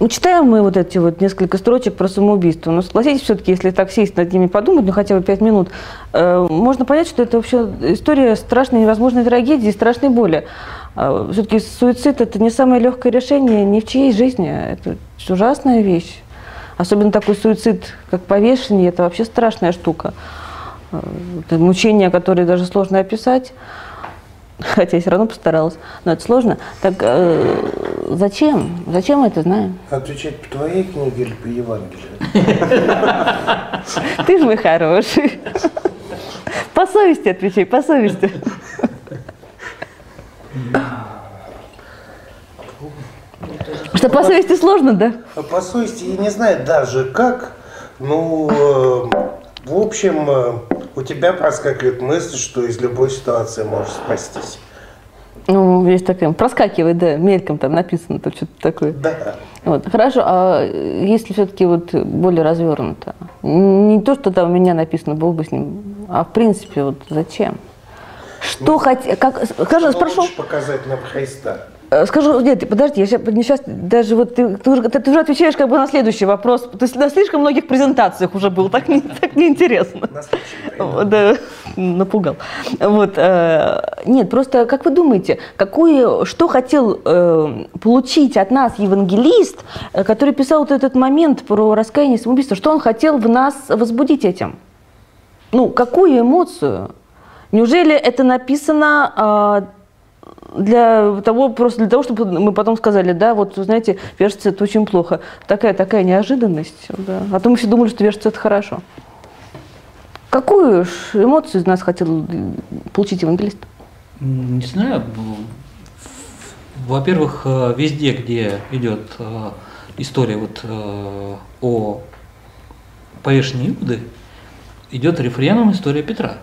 ну, читаем мы вот эти вот несколько строчек про самоубийство. Но согласитесь, все-таки, если так сесть над ними подумать, ну хотя бы пять минут, э, можно понять, что это вообще история страшной невозможной трагедии, страшной боли. все-таки суицид это не самое легкое решение ни в чьей жизни. Это ужасная вещь. Особенно такой суицид, как повешение, это вообще страшная штука. Это мучения, которые даже сложно описать. (laughs) Хотя я все равно постаралась. Но это сложно. Так э, зачем? Зачем мы это знаем? Отвечать по твоей книге или по Евангелию? Ты же мой хороший. По совести отвечай, по совести. Что по совести сложно, да? По совести я не знаю даже как, ну, в общем, э, у тебя проскакивает мысль, что из любой ситуации можешь спастись. Ну, есть такая, проскакивает, да, мельком там написано, тут что-то такое. Да. Вот, хорошо, а если все-таки вот более развернуто? Не то, что там у меня написано, был бы с ним, а в принципе, вот зачем? Что хоть, как, скажи, спрошу, показать нам Христа? Э, Скажу, нет, подожди, я сейчас, сейчас даже вот ты, ты, уже, ты уже отвечаешь как бы на следующий вопрос. То есть на слишком многих презентациях уже был, так, не, (laughs) так неинтересно. Да, напугал. Вот, э, нет, просто как вы думаете, какое, что хотел э, получить от нас евангелист, который писал вот этот момент про раскаяние и самоубийство, что он хотел в нас возбудить этим? Ну, какую эмоцию? Неужели это написано а, для того, просто для того, чтобы мы потом сказали, да, вот, знаете, вешаться это очень плохо. Такая, такая неожиданность, да. А то мы все думали, что вешаться это хорошо. Какую эмоцию из нас хотел получить евангелист? Не знаю. Во-первых, э, везде, где идет э, история вот э, о повешении Иуды, идет рефреном история Петра.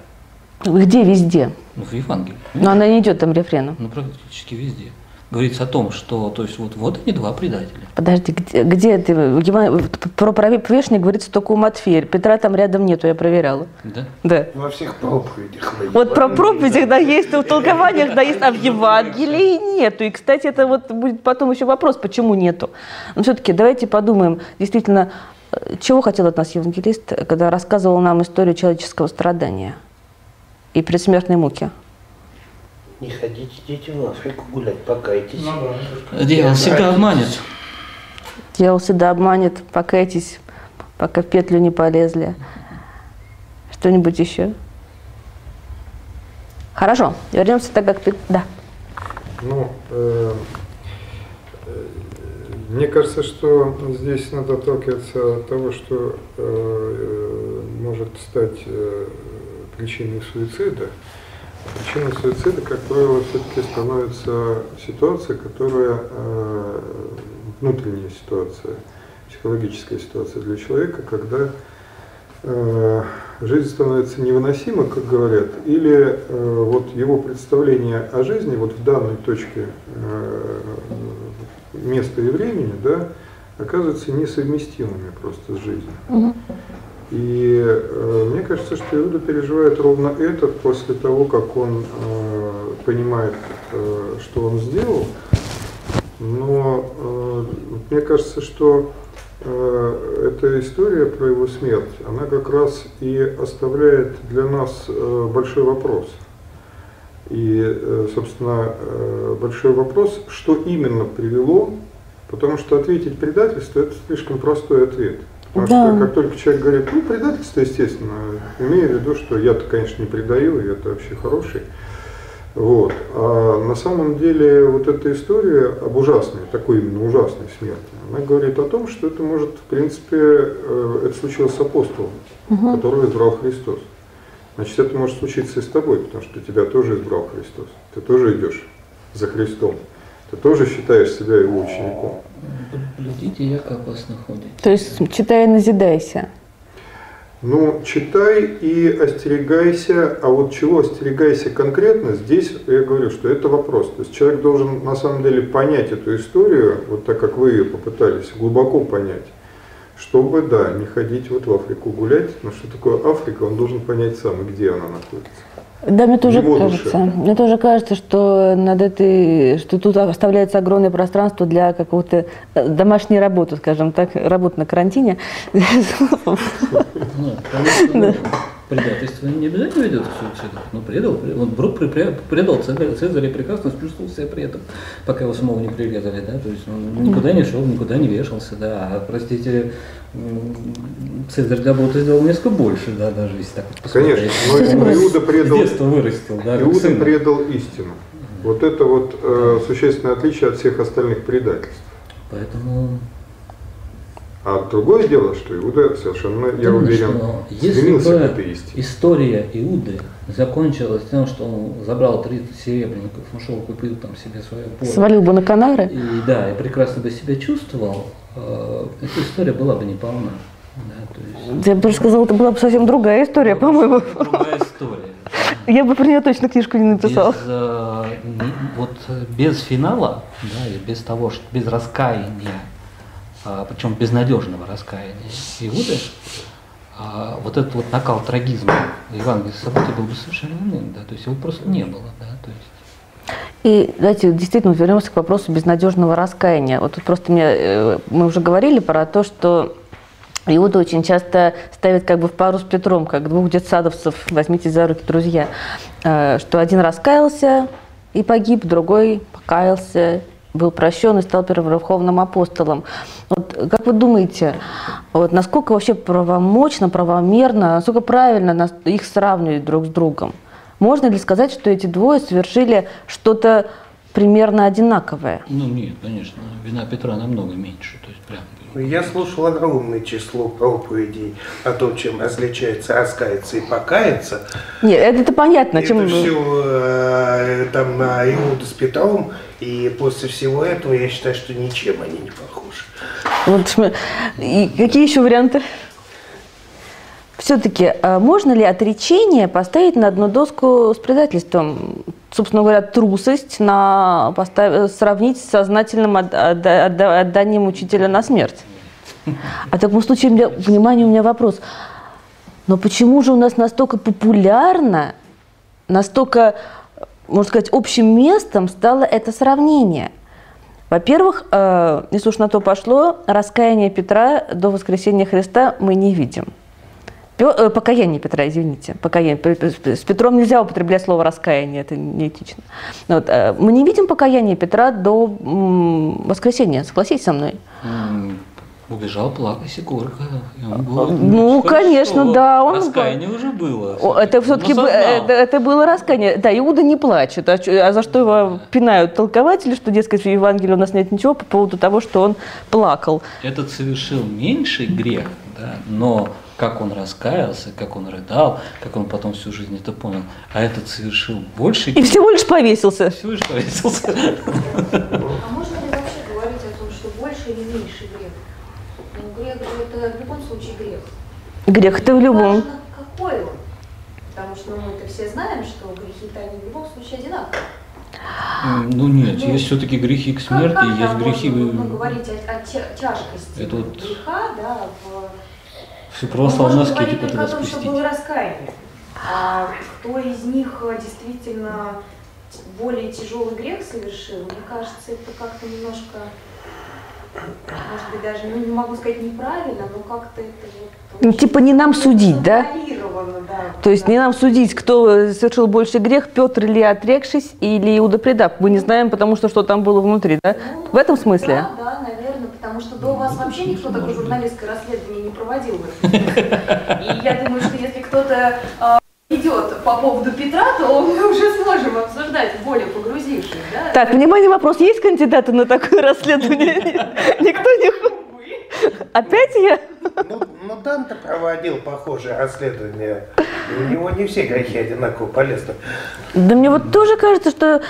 Где везде? Ну, в Евангелии. Но она не идет там рефреном. Ну, практически везде. Говорится о том, что, то есть, вот, вот они два предателя. Подожди, где, где ты? Еван- Про повешение говорится только у Матфея. Петра там рядом нету, я проверяла. Да? Да. Во всех проповедях. Вот про проповедях, да, есть, в толкованиях, да, есть, а в Евангелии нету. И, кстати, это вот будет потом еще вопрос, почему нету. Но все-таки давайте подумаем, действительно, э, чего хотел от нас евангелист, когда рассказывал нам историю человеческого страдания и предсмертной муки? Не ходите, дети, в Африку гулять, покайтесь. Ну. Дьявол всегда обманет. Дьявол всегда обманет, покайтесь, пока в петлю не полезли. Что-нибудь еще? Хорошо, вернемся тогда к... Да. Ну, э, э, мне кажется, что здесь надо отталкиваться от того, что э, может стать э, причиной суицида. Причиной суицида, как правило, все-таки становится ситуация, которая э, внутренняя ситуация, психологическая ситуация для человека, когда э, жизнь становится невыносима, как говорят, или э, вот его представление о жизни вот в данной точке места и времени, да, оказываются несовместимыми просто с жизнью. И э, мне кажется, что Иуда переживает ровно это после того, как он э, понимает, э, что он сделал. Но э, мне кажется, что э, эта история про его смерть, она как раз и оставляет для нас э, большой вопрос. И, э, собственно, э, большой вопрос, что именно привело, потому что ответить предательство – это слишком простой ответ. Потому Да. что как только человек говорит, ну, предательство, естественно, имея в виду, что я-то, конечно, не предаю, и это вообще хороший. Вот. А на самом деле вот эта история об ужасной, такой именно ужасной смерти, она говорит о том, что это может, в принципе, э, это случилось с апостолом, которого избрал Христос. Значит, это может случиться и с тобой, потому что тебя тоже избрал Христос. Ты тоже идешь за Христом. Ты тоже считаешь себя его учеником. Блюдите, як опасно ходить. То есть, читай и назидайся. Ну, читай и остерегайся, а вот чего остерегайся конкретно, здесь я говорю, что это вопрос. То есть человек должен на самом деле понять эту историю, вот так как вы ее попытались, глубоко понять, чтобы, да, не ходить вот в Африку гулять, но что такое Африка, он должен понять сам, и где она находится. Да, мне тоже Его душе. кажется. Мне тоже кажется, что над этой, что тут оставляется огромное пространство для какого-то э, домашней работы, скажем так, работы на карантине. (laughs) Ну, потому что предательство не обязательно ведет к суициду. Ну, предал, предал. при- при- предал Цезаря, Цезарь прекрасно чувствовал себя при этом, пока его самого не прирезали, да, то есть он никуда не шел, никуда не вешался, да, а, простите, Цезарь для Брута сделал несколько больше, да, даже если так вот посмотреть. Конечно, но, но Иуда предал, детства вырастил, да, Иуда предал истину. Вот это вот э, существенное отличие от всех остальных предательств. Поэтому А другое дело, что Иуда совершенно, я Думаю, уверен, что если стремился бы к этой истине. история Иуды закончилась тем, что он забрал 30 серебряников, ушел, купил там себе свое поле. Свалил бы на Канары. И да, и прекрасно бы себя чувствовал, э, эта история была бы неполна. Да, то есть Я бы даже сказала, это была бы совсем другая история, по-моему. другая история. Я бы про нее точно книжку не написала. Без, э, не- вот без финала, да, и без того, что без раскаяния, причем безнадежного раскаяния Иуды, а, вот этот вот накал трагизма евангельских событий был бы совершенно иным, да, то есть его просто не было, да, то есть. И давайте действительно вернемся к вопросу безнадежного раскаяния. Вот тут просто мне, э, мы уже говорили про то, что Иуда очень часто ставит как бы в пару с Петром, как двух детсадовцев, возьмите за руки, друзья, Э, что один раскаялся и погиб, другой покаялся, был прощен и стал первоверховным апостолом. Вот как вы думаете, вот насколько вообще правомочно, правомерно, насколько правильно нас, их сравнивать друг с другом? Можно ли сказать, что эти двое совершили что-то примерно одинаковое? Ну нет, конечно, вина Петра намного меньше, то есть прям. Я слушал огромное число проповедей о том, чем различается раскаяться и покаяться. Нет, это, понятно. Это чем... все там на Иуду с Петром, и после всего этого я считаю, что ничем они не похожи. Вот, и какие еще варианты? Все-таки можно ли отречение поставить на одну доску с предательством? Собственно говоря, трусость на постав- сравнить с сознательным от- отда- отда- отданием учителя на смерть. А в таком случае, меня, внимание, у меня вопрос. Но почему же у нас настолько популярно, настолько, можно сказать, общим местом стало это сравнение? Во-первых, э, если уж на то пошло, раскаяние Петра до воскресения Христа мы не видим. Э, покаяние Петра, извините. Покаяние. С Петром нельзя употреблять слово раскаяние, это неэтично. Вот, э, мы не видим покаяния Петра до м, воскресения, согласитесь со мной? Убежал плакать Егорка. и он был- Ну, хорошо, конечно, да, он- Раскаяние уже было. Это все-таки осознал. это, это было раскаяние. Да, Иуда не плачет. А, а за что его пинают толкователи, что, дескать, в Евангелии у нас нет ничего по поводу того, что он плакал. Этот совершил меньший грех, да, но как он раскаялся, как он рыдал, как он потом всю жизнь это понял. А этот совершил больше И всего лишь повесился. Всего лишь повесился. А можно ли вообще говорить о том, что больше или меньше грех? Ну, грех это в любом случае грех. Грех это в любом. Важно, какой он. Потому что ну, мы-то все знаем, что грехи-то они в любом случае одинаковые. Ну нет, есть все-таки грехи к смерти, как, как есть грехи... можно, ну, вы- говорить о, о тя- тяжкости Это вот- греха, да, в Все православные можем аскеты говорить только о пытались том, что спустить. было раскаяние. А кто из них э, действительно более тяжелый грех совершил, мне кажется, это как-то немножко, может быть, даже, ну, не могу сказать неправильно, но как-то это вот... Ну, очень типа не нам судить, да? да. То есть да. не нам судить, кто совершил больше грех, Петр или отрекшись, или Иуда предав. Мы не знаем, потому что что там было внутри, да? Ну, В этом смысле? Да, да, потому что до вас вообще никто такое журналистское расследование не проводил. в этом смысле. И я думаю, что если кто-то а, идет по поводу Петра, то мы (laughs) уже сможем обсуждать, более погрузившись, да? Так, внимание, вопрос. Есть кандидаты на такое расследование? Никто не... Опять я? Ну, ну Данте проводил похожее расследование. У него не все грехи одинаково полезны. Да мне вот тоже кажется, что,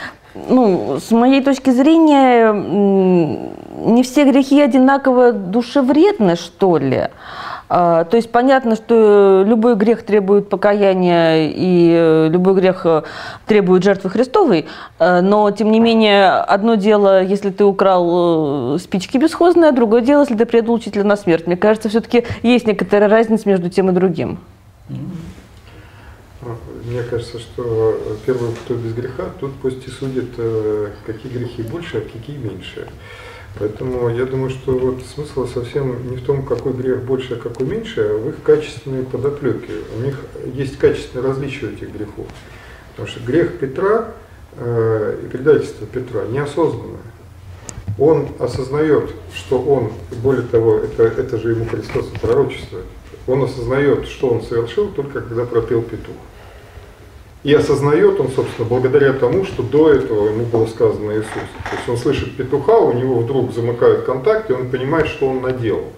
ну, с моей точки зрения, не все грехи одинаково душевредны, что ли. А, То есть понятно, что любой грех требует покаяния, и э, любой грех э, требует жертвы Христовой, э, но, тем не менее, одно дело, если ты украл спички бесхозные, а другое дело, если ты предал учителя на смерть. Мне кажется, все-таки есть некоторая разница между тем и другим. Мне кажется, что первый, кто без греха, тот пусть и судит, э, какие грехи больше, а какие меньше. Поэтому я думаю, что вот смысл совсем не в том, какой грех больше, а какой меньше, а в их качественной подоплеке. У них есть качественное различие этих грехов. Потому что грех Петра э, и предательство Петра неосознанное. Он осознает, что он, более того, это, это же ему Христос пророчествует, он осознает, что он совершил только когда пропел петух. И осознает он, собственно, благодаря тому, что до этого ему было сказано Иисус. То есть он слышит петуха, у него вдруг замыкают контакт, и он понимает, что он наделал.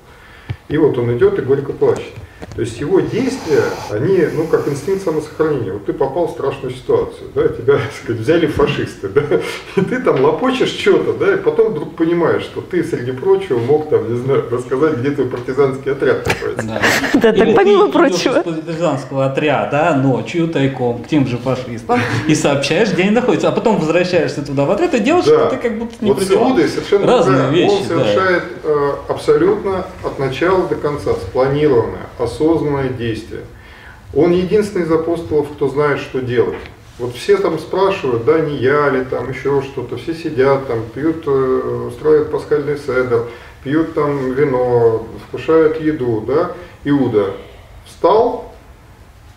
И вот он идет и горько плачет. То есть его действия, они, ну, как инстинкт самосохранения. Вот ты попал в страшную ситуацию, да, тебя, так сказать, взяли фашисты, да, (laughs) и ты там лопочешь что-то, да, и потом вдруг понимаешь, что ты, среди прочего, мог там, не знаю, рассказать, где твой партизанский отряд находится. Да. Да, так помимо прочего. из партизанского отряда ночью тайком к тем же фашистам и сообщаешь, где они находятся, а потом возвращаешься туда в отряд и делаешь, что ты как будто не Вот с. Иудой совершенно Разные вещи, Он совершает э, абсолютно от начала до конца спланированное, осознанное действие. Он единственный из апостолов, кто знает, что делать. Вот все там спрашивают, да, не я ли, там еще что-то, все сидят там, пьют, э, устраивают пасхальный седер, пьют там вино, вкушают еду, да. Иуда встал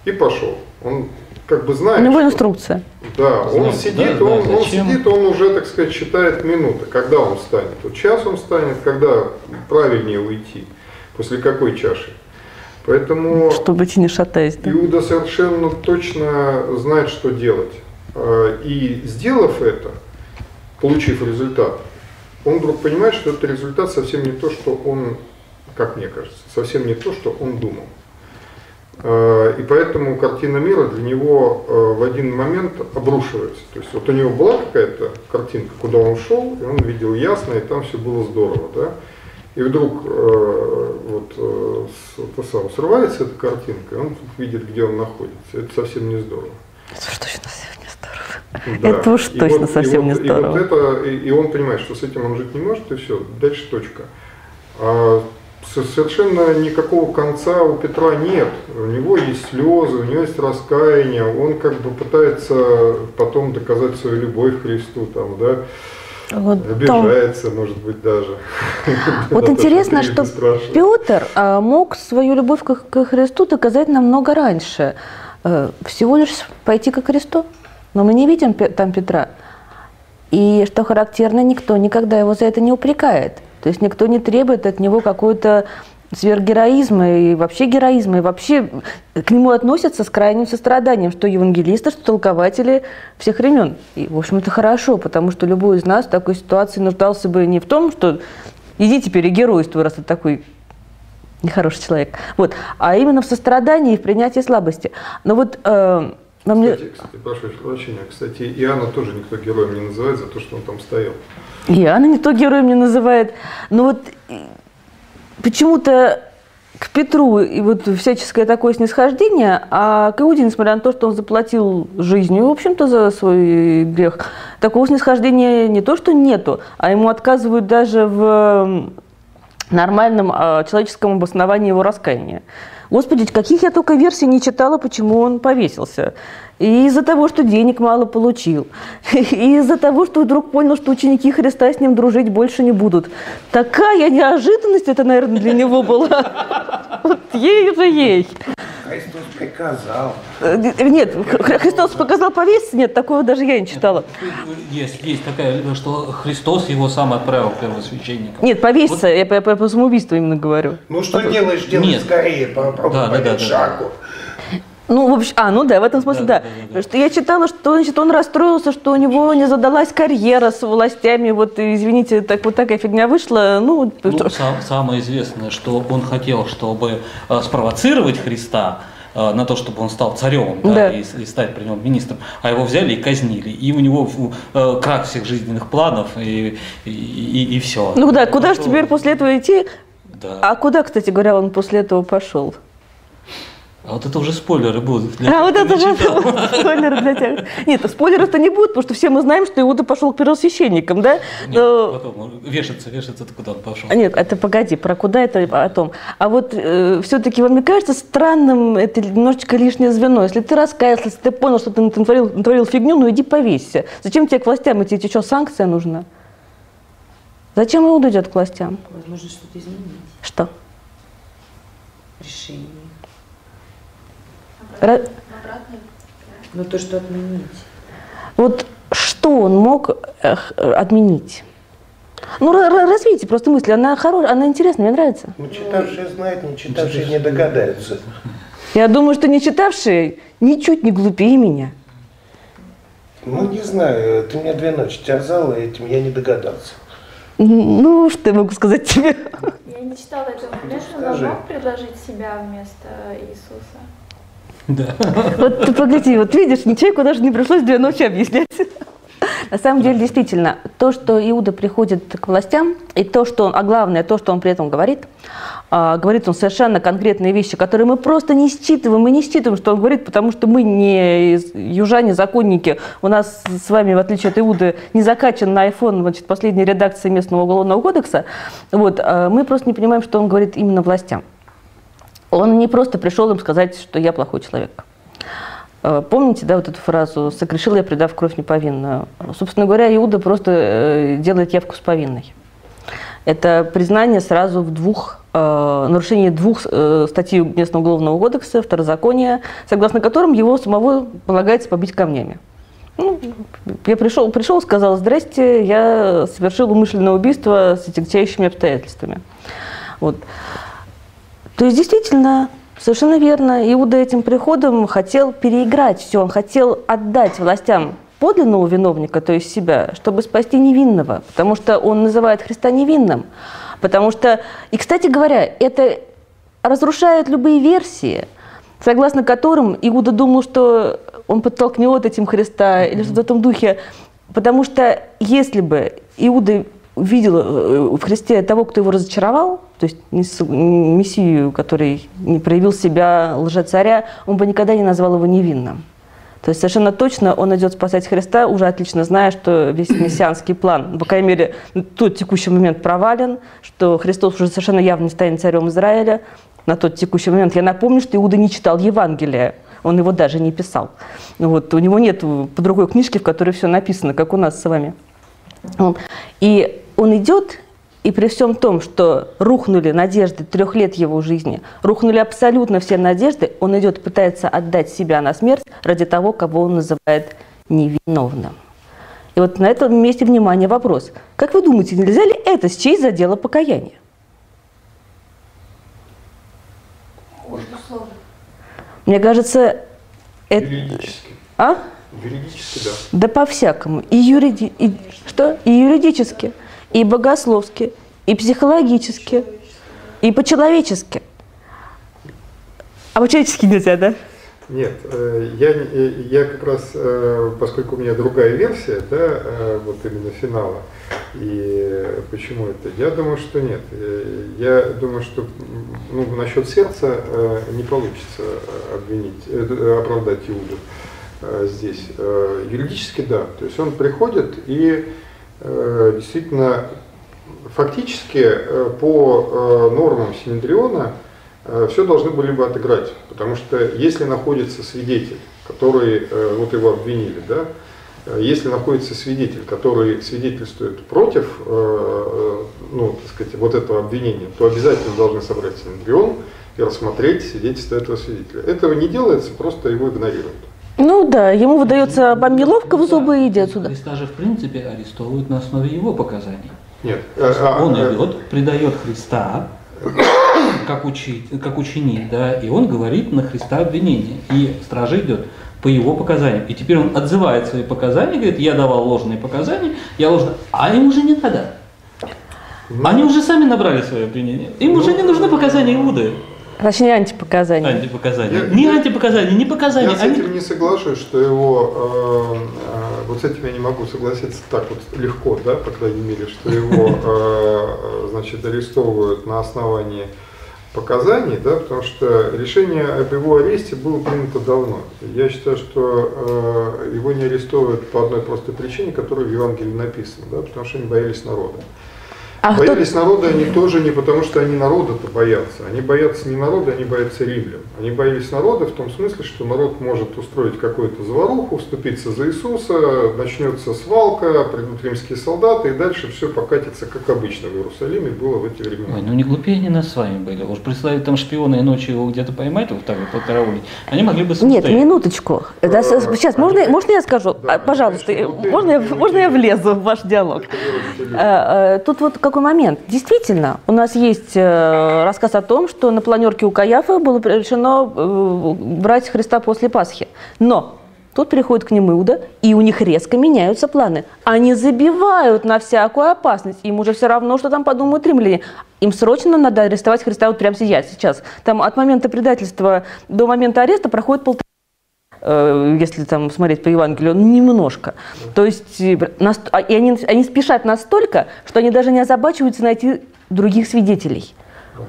и пошел. Он как бы У знает, него что- инструкция. да, он Знает, сидит, да, он, да, он сидит, он уже, так сказать, считает минуты, когда он встанет. Вот час он встанет, когда правильнее уйти, после какой чаши. Поэтому Чтобы не шатаясь, да? Иуда совершенно точно знает, что делать. А, И сделав это, получив результат, он вдруг понимает, что этот результат совсем не то, что он, как мне кажется, совсем не то, что он думал. А, И поэтому картина мира для него э, в один момент обрушивается. То есть вот у него была какая-то картинка, куда он шел, и он видел ясно, и там все было здорово. Да? И вдруг э, вот, э, это сам, срывается эта картинка, и он тут видит, где он находится. Это совсем не здорово. Это уж точно совсем не здорово. Да. Это уж И точно вот- и совсем вот- не И, вот здорово. это, и, и он понимает, что с этим он жить не может, и все, дальше точка. А со- совершенно никакого конца у Петра нет. У него есть слезы, у него есть раскаяние, он как бы пытается потом доказать свою любовь к Христу, там, да, Вот там- обижается, может быть, даже. (laughs) Вот интересно, что. Петр а, мог свою любовь к, к Христу доказать намного раньше. Э, всего лишь пойти ко Христу. Но мы не видим там Петра. И что характерно, никто никогда его за это не упрекает. То есть никто не требует от него какой-то сверхгероизма и вообще героизма, и вообще к нему относятся с крайним состраданием, что евангелисты, что толкователи всех времен. И, в общем, это хорошо, потому что любой из нас в такой ситуации нуждался бы не в том, что иди теперь и геройствуй, раз ты такой нехороший человек. Вот. А именно в сострадании и в принятии слабости. Но вот э, во мне... Кстати, кстати, прошу прощения, кстати, Иоанна тоже никто героем не называет за то, что он там стоял. Иоанна никто героем не называет. Но вот э, почему-то к Петру и вот всяческое такое снисхождение, а к Иуде, несмотря на то, что он заплатил жизнью, в общем-то, за свой грех, такого снисхождения не то, что нету, а ему отказывают даже в нормальном э, человеческом обосновании его раскаяния. Господи, каких я только версий не читала, почему он повесился. И из-за того, что денег мало получил. И (laughs) из-за того, что вдруг понял, что ученики Христа с ним дружить больше не будут. Такая неожиданность это, наверное, для него была. (laughs) Вот ей же ей. Христос приказал. Э, Нет, Хри- Христос показал повеситься? Нет, такого даже я не читала. Есть, есть такая, что Христос его сам отправил первосвященником. Нет, повеситься, я по, по- по самоубийству именно говорю. Ну что делаешь, делай Нет. скорее, попробуй Да, да, да, понять да, шагу. Ну, в общем, а, ну да, в этом смысле Да, да. да, да, да. Я читала, что значит, он расстроился, что у него не задалась карьера с властями. Вот, извините, так вот такая фигня вышла. Ну, Ну, что- сам- самое известное, что он хотел, чтобы э, спровоцировать Христа э, на то, чтобы он стал царем да, Да. и, и стать при нем министром, а его взяли и казнили. И у него э, крах всех жизненных планов, и, и, все. ну да, куда же теперь после этого идти? Да. А куда, кстати говоря, он после этого пошел? А вот это уже спойлеры будут. для А вот это не же читал. (laughs) спойлеры для тех. Нет, спойлеров-то не будет, потому что все мы знаем, что Иуда пошел к первосвященникам, да? Нет, Но- потом вешаться, вешаться, куда он пошел. А Нет, это погоди, про куда это о том. А вот все-таки вам не кажется странным это немножечко лишнее звено? Если ты раскаялся, если ты понял, что ты натворил, натворил фигню, ну иди повесься. Зачем тебе к властям идти? Тебе что, санкция нужна? Зачем Иуда идет к властям? Возможно, что-то изменить. Что? Решение. Но то, что отменить. Вот что он мог эх, отменить? Ну, ра- ра- развейте просто мысли. Она хорошая, она интересная, мне нравится. Ну, читавшие знают, не читавшие не догадаются. Я думаю, что не читавшие ничуть не глупее меня. Ну, не знаю, ты меня две ночи терзала, этим я не догадался. Ну, что я могу сказать тебе? Я не читала этого момента, но скажи. мог предложить себя вместо Иисуса. Да. Вот ты погоди, вот видишь, человеку даже не пришлось две ночи объяснять. На самом деле, действительно, то, что Иуда приходит к властям, и то, что он, а главное, то, что он при этом говорит, а, говорит он совершенно конкретные вещи, которые мы просто не считываем, мы не считываем, что он говорит, потому что мы не южане, законники, у нас с вами, в отличие от Иуды, не закачан на iPhone значит, последней редакции местного уголовного кодекса, вот, а, мы просто не понимаем, что он говорит именно властям. Он не просто пришел им сказать, что я плохой человек. Э, Помните, да, вот эту фразу «согрешил я, предав кровь неповинную». Собственно говоря, Иуда просто э, делает явку с повинной. Это признание сразу в двух, э, нарушении двух э, статей местного уголовного кодекса, второзакония, согласно которым его самого полагается побить камнями. Ну, я пришел, пришел, сказал, здрасте, я совершил умышленное убийство с отягчающими обстоятельствами. Вот. То есть действительно, совершенно верно, Иуда этим приходом хотел переиграть все, он хотел отдать властям подлинного виновника, то есть себя, чтобы спасти невинного, потому что он называет Христа невинным. Потому что, и, кстати говоря, это разрушает любые версии, согласно которым Иуда думал, что он подтолкнет этим Христа или что-то в этом духе. Потому что если бы Иуда увидел э, в Христе того, кто его разочаровал, то есть Мессию, который не проявил себя лжецаря, он бы никогда не назвал его невинным. То есть совершенно точно он идет спасать Христа, уже отлично зная, что весь (coughs) мессианский план, по крайней мере, тот текущий момент провален, что Христос уже совершенно явно не станет царем Израиля. На тот текущий момент я напомню, что Иуда не читал Евангелие, он его даже не писал. Вот, у него нет под рукой книжки, в которой все написано, как у нас с вами. И он идет, и при всем том, что рухнули надежды трех лет его жизни, рухнули абсолютно все надежды, он идет, пытается отдать себя на смерть ради того, кого он называет невиновным. И вот на этом месте, внимание, вопрос. Как вы думаете, нельзя ли это счесть за дело покаяния? Безусловно. Мне кажется, это... Юридически. А? Юридически, да. Да по-всякому. И, юриди... и, что? и юридически, и богословски, и психологически, и по-человечески. А по-человечески нельзя, да? Нет, э, я, э, я как раз, э, поскольку у меня другая версия, да, вот именно финала, и почему это, я думаю, что нет. Я думаю, что ну, насчет сердца не получится обвинить, оправдать Иуду здесь. Юридически да, то есть он приходит и действительно фактически э, по э, нормам Синедриона все должны были бы отыграть, потому что если находится свидетель, который, э, вот его обвинили, да, э, если находится свидетель, который свидетельствует против, э, э, ну, так сказать, вот этого обвинения, то обязательно должны собрать Синедрион и рассмотреть свидетельство этого свидетеля. Этого не делается, просто его игнорируют. Ну да, ему выдается бомбиловка в зубы и иди отсюда. Христа же в принципе арестовывают на основе его показаний. Нет. Э, а, он э, идет, предает Христа (coughs) как, учить, как ученик, да, и он говорит на Христа обвинение. И стража идет по его показаниям. И теперь он отзывает свои показания, говорит, я давал ложные показания, я ложно. А им уже не надо. Они уже сами набрали свое обвинение. Им уже не нужны показания Иуды. Точнее, антипоказания. Антипоказания. Я- не антипоказания, не показания. Я с они- этим не соглашусь, что его, э, э, вот с этим я не могу согласиться так вот легко, да, по крайней мере, что его, (laughs) э, э, значит, арестовывают на основании показаний, да, потому что решение об его аресте было принято давно. Я считаю, что э, его не арестовывают по одной простой причине, которая в Евангелии написана, да, потому что они боялись народа. А кто- боялись народа они тоже не потому, что они народа-то боятся. Они боятся не народа, они боятся римлян. Они боялись народа в том смысле, что народ может устроить какую-то заваруху, вступиться за Иисуса, начнется свалка, придут римские солдаты, и дальше все покатится, как обычно в Иерусалиме было в эти времена. Ой, ну не глупее они нас с вами были. Уж прислали там шпиона и ночью его где-то поймать, вот так вот подкараулить. Они могли бы Нет, минуточку. Да, сейчас, можно, можно я скажу? А, Пожалуйста, можно я, можно я влезу в ваш диалог? Э, э, Тут вот какой момент. Действительно, у нас есть э, рассказ о том, что на планерке у Каяфа было решено э, брать Христа после Пасхи. Но тут приходит к ним Иуда, и у них резко меняются планы. Они забивают на всякую опасность. Им уже все равно, что там подумают римляне. Им срочно надо арестовать Христа вот прямо сейчас. Там от момента предательства до момента ареста проходит полтора если там смотреть по Евангелию, ну, немножко. То есть, э, а- и они, они спешат настолько, что они даже не озабачиваются найти других свидетелей.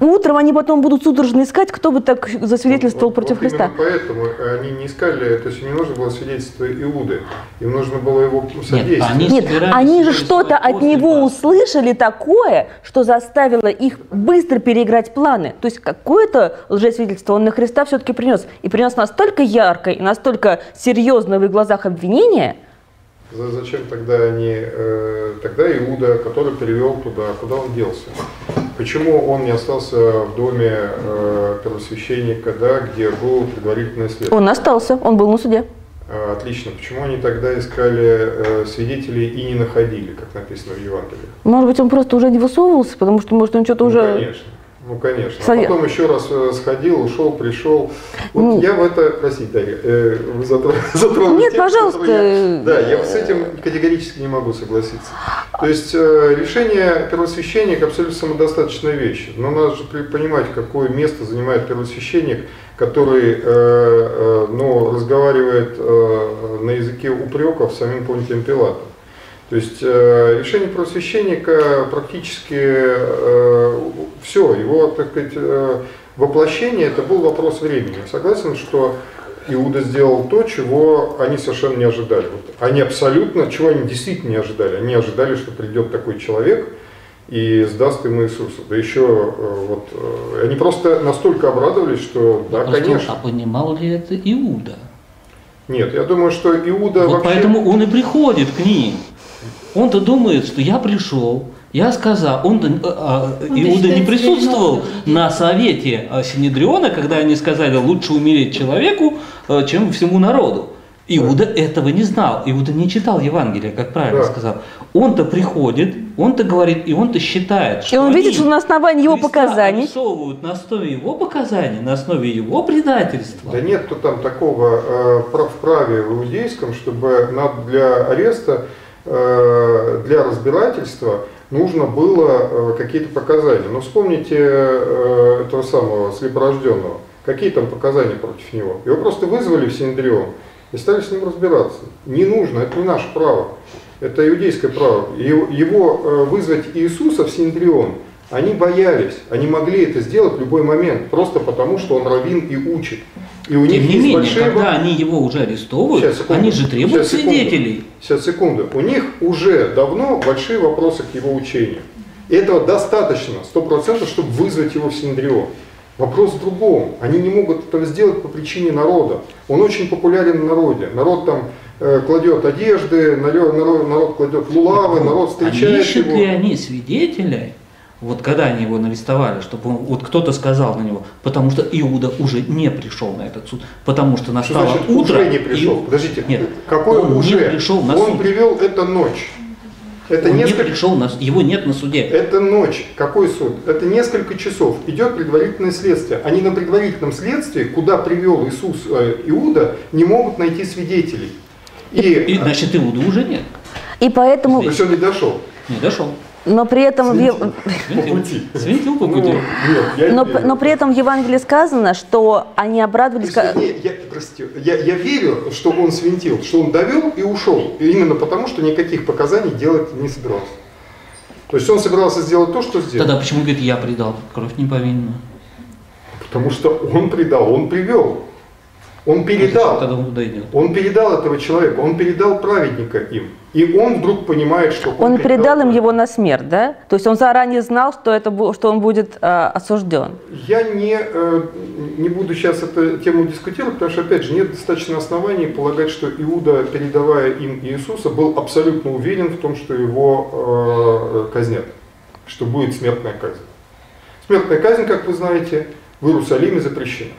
Утром они потом будут судорожно искать, кто бы так засвидетельствовал Вот- против вот Христа. Именно поэтому они не искали, то есть им не нужно было свидетельство Иуды, им нужно было его содействие. они Нет, они же что-то от него услышали такое, что заставило их быстро переиграть планы. То есть какое-то лжесвидетельство он на Христа все-таки принес. И принес настолько яркое и настолько серьезное в их глазах обвинение, Зачем тогда они, э, тогда Иуда, который перевел туда, куда он делся? Почему он не остался в доме э, первосвященника, да, где был предварительное следствие? он остался, он был на суде. А, Отлично. Почему они тогда искали э, свидетелей и не находили, как написано в Евангелии? Может быть, он просто уже не высовывался, потому что, может, он что-то Ну, уже... конечно. Ну, конечно. А Совет. потом еще раз э, сходил, ушел, пришел. Вот Ну. я в это, простите, Дарья, э, вы затро- (laughs) затронули Нет, тему, пожалуйста. я- да, я с этим категорически не могу согласиться. То есть э, решение первосвященника абсолютно самодостаточная вещь. Но надо же понимать, какое место занимает первосвященник, который э, э, ну, разговаривает э, на языке упреков с самим Понтием Пилатом. То есть э, решение просвященника практически все, его, так сказать, э, воплощение это был вопрос времени. Я Согласен, что Иуда сделал то, чего они совершенно не ожидали. Вот они абсолютно, чего они действительно не ожидали. Они ожидали, что придет такой человек и сдаст им Иисуса. Да еще э, вот э, они просто настолько обрадовались, что да, Вопрос конечно. А понимал ли это Иуда? Нет, я думаю, что Иуда вот вообще... поэтому он и приходит к ним. Он-то думает, что я пришел, я сказал, он Он Иуда не присутствовал на совете а, Синедриона, когда они сказали, лучше умереть человеку, э, чем всему народу. Иуда этого не знал, Иуда не читал Евангелие, как правильно Да. сказал. Он-то приходит, он-то говорит, и он-то считает, что И он видит, что на основании его показаний арестовывают на основе его показаний, на основе его предательства. Да нет то там такого э, прав- в праве в иудейском, чтобы над- для ареста, э, для разбирательства нужно было э, какие-то показания. Но вспомните э, этого самого слепорожденного. Какие там показания против него? Его просто вызвали в Синдрион и стали с ним разбираться. Не нужно, это не наше право. Это иудейское право. Его, э, вызвать Иисуса в Синдрион, они боялись, они могли это сделать в любой момент, просто потому, что он раввин и учит. И у Тем них не есть менее, большие когда они его уже арестовывают, Сейчас, секунду. они же требуют Сейчас, секунду. свидетелей. Сейчас, секунду. У них уже давно большие вопросы к его учению. И этого достаточно, сто процентов, чтобы вызвать его в Синдрион. Вопрос в другом. Они не могут этого сделать по причине народа. Он очень популярен в народе. Народ там э, кладет одежды, народ, народ, народ кладет лулавы, народ А встречает ищут его. ли они свидетеля, вот когда они его арестовали, чтобы он- вот кто-то сказал на него, потому что Иуда уже не пришел на этот суд, потому что настало значит утро. уже не пришел? и- Подождите, Нет, какой он уже? не пришел на он суд. привел это ночь. Это он несколько... не пришел на его нет на суде. Это ночь. Какой суд? Это несколько часов. Идет предварительное следствие. Они на предварительном следствии, куда привел Иисус э, Иуда, не могут найти свидетелей. И, И значит Иуда уже нет. И поэтому, То есть он не дошел. Не дошел. Но при этом, в По пути. Свинтил Ну, но, но при этом в Евангелии сказано, что они обрадовались, есть, не, я, простите, я, я верю, что он свинтил, что он довел и ушел. И именно потому, что никаких показаний делать не собирался. То есть он собирался сделать то, что сделал. Тогда почему говорит, я предал кровь не повинную? Потому что он предал, он привел. Он передал. Тогда он туда идет. Он передал этого человека, он передал праведника им. И он вдруг понимает, что он, он предал им праведника. его на смерть, да? То есть он заранее знал, что, это, что он будет э, осужден. Я не, э, не буду сейчас эту тему дискутировать, потому что, опять же, нет достаточно оснований полагать, что Иуда, передавая им Иисуса, был абсолютно уверен в том, что его э, казнят, что будет смертная казнь. Смертная казнь, как вы знаете, в Иерусалиме запрещена.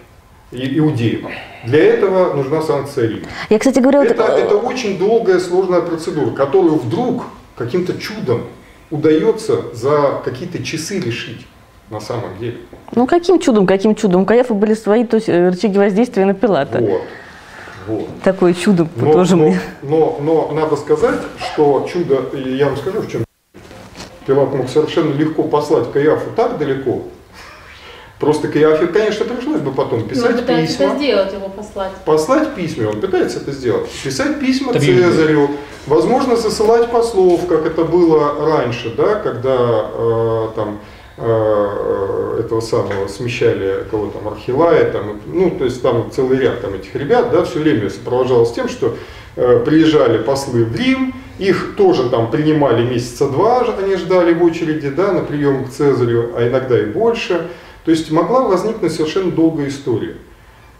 И иудеям. Для этого нужна санкция Рима. Я, кстати говоря, вот, Это, это очень долгая, сложная процедура, которую вдруг каким-то чудом удается за какие-то часы решить на самом деле. ну каким чудом, каким чудом? У Каефа были свои то есть, э, рычаги воздействия на Пилата. Вот. Вот. Такое чудо Но, тоже но, мне. но, но надо сказать, что чудо, я вам скажу, в чем Пилат мог совершенно легко послать Каиафу так далеко. Просто Каиафе, конечно, пришлось бы потом Ну, писать пытается письма. это сделать, его послать. Послать письма, он пытается это сделать. Писать письма Там Цезарю, возможно, засылать послов, как это было раньше, да, когда э, там э, этого самого смещали кого там Архилая, там, ну, то есть там целый ряд там этих ребят, да, все время сопровождалось тем, что э, приезжали послы в Рим, их тоже там принимали месяца два, они ждали в очереди, да, на прием к Цезарю, а иногда и больше. То есть могла возникнуть совершенно долгая история.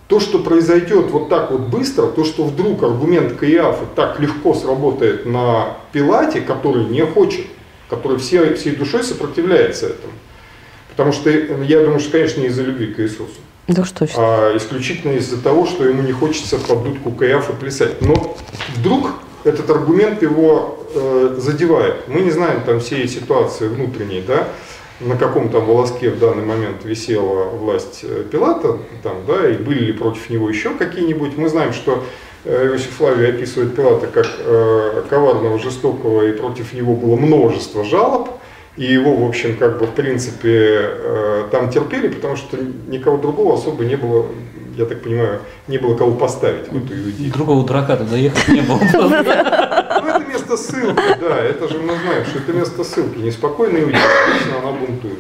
То, что произойдет вот так вот быстро, то, что вдруг аргумент Каиафа так легко сработает на Пилате, который не хочет, который всей, всей душой сопротивляется этому. Потому что э, я думаю, что, конечно, не из-за любви к Иисусу, Да уж точно. а исключительно из-за того, что ему не хочется под дудку Каиафа плясать. Но вдруг этот аргумент его э, задевает. Мы не знаем там всей ситуации внутренней, да, на каком там волоске в данный момент висела власть э, Пилата, там, да, и были ли против него еще какие-нибудь. Мы знаем, что э, Иосиф Флавий описывает Пилата как э, коварного, жестокого, и против него было множество жалоб. И его, в общем, как бы, в принципе, э, там терпели, потому что никого другого особо не было, я так понимаю, не было кого поставить в эту Иудею. Другого дурака туда ехать не было. (laughs) (laughs) Место ссылки, да, это же мы знаем, что это место ссылки. Неспокойная Иудея, обычно она бунтует.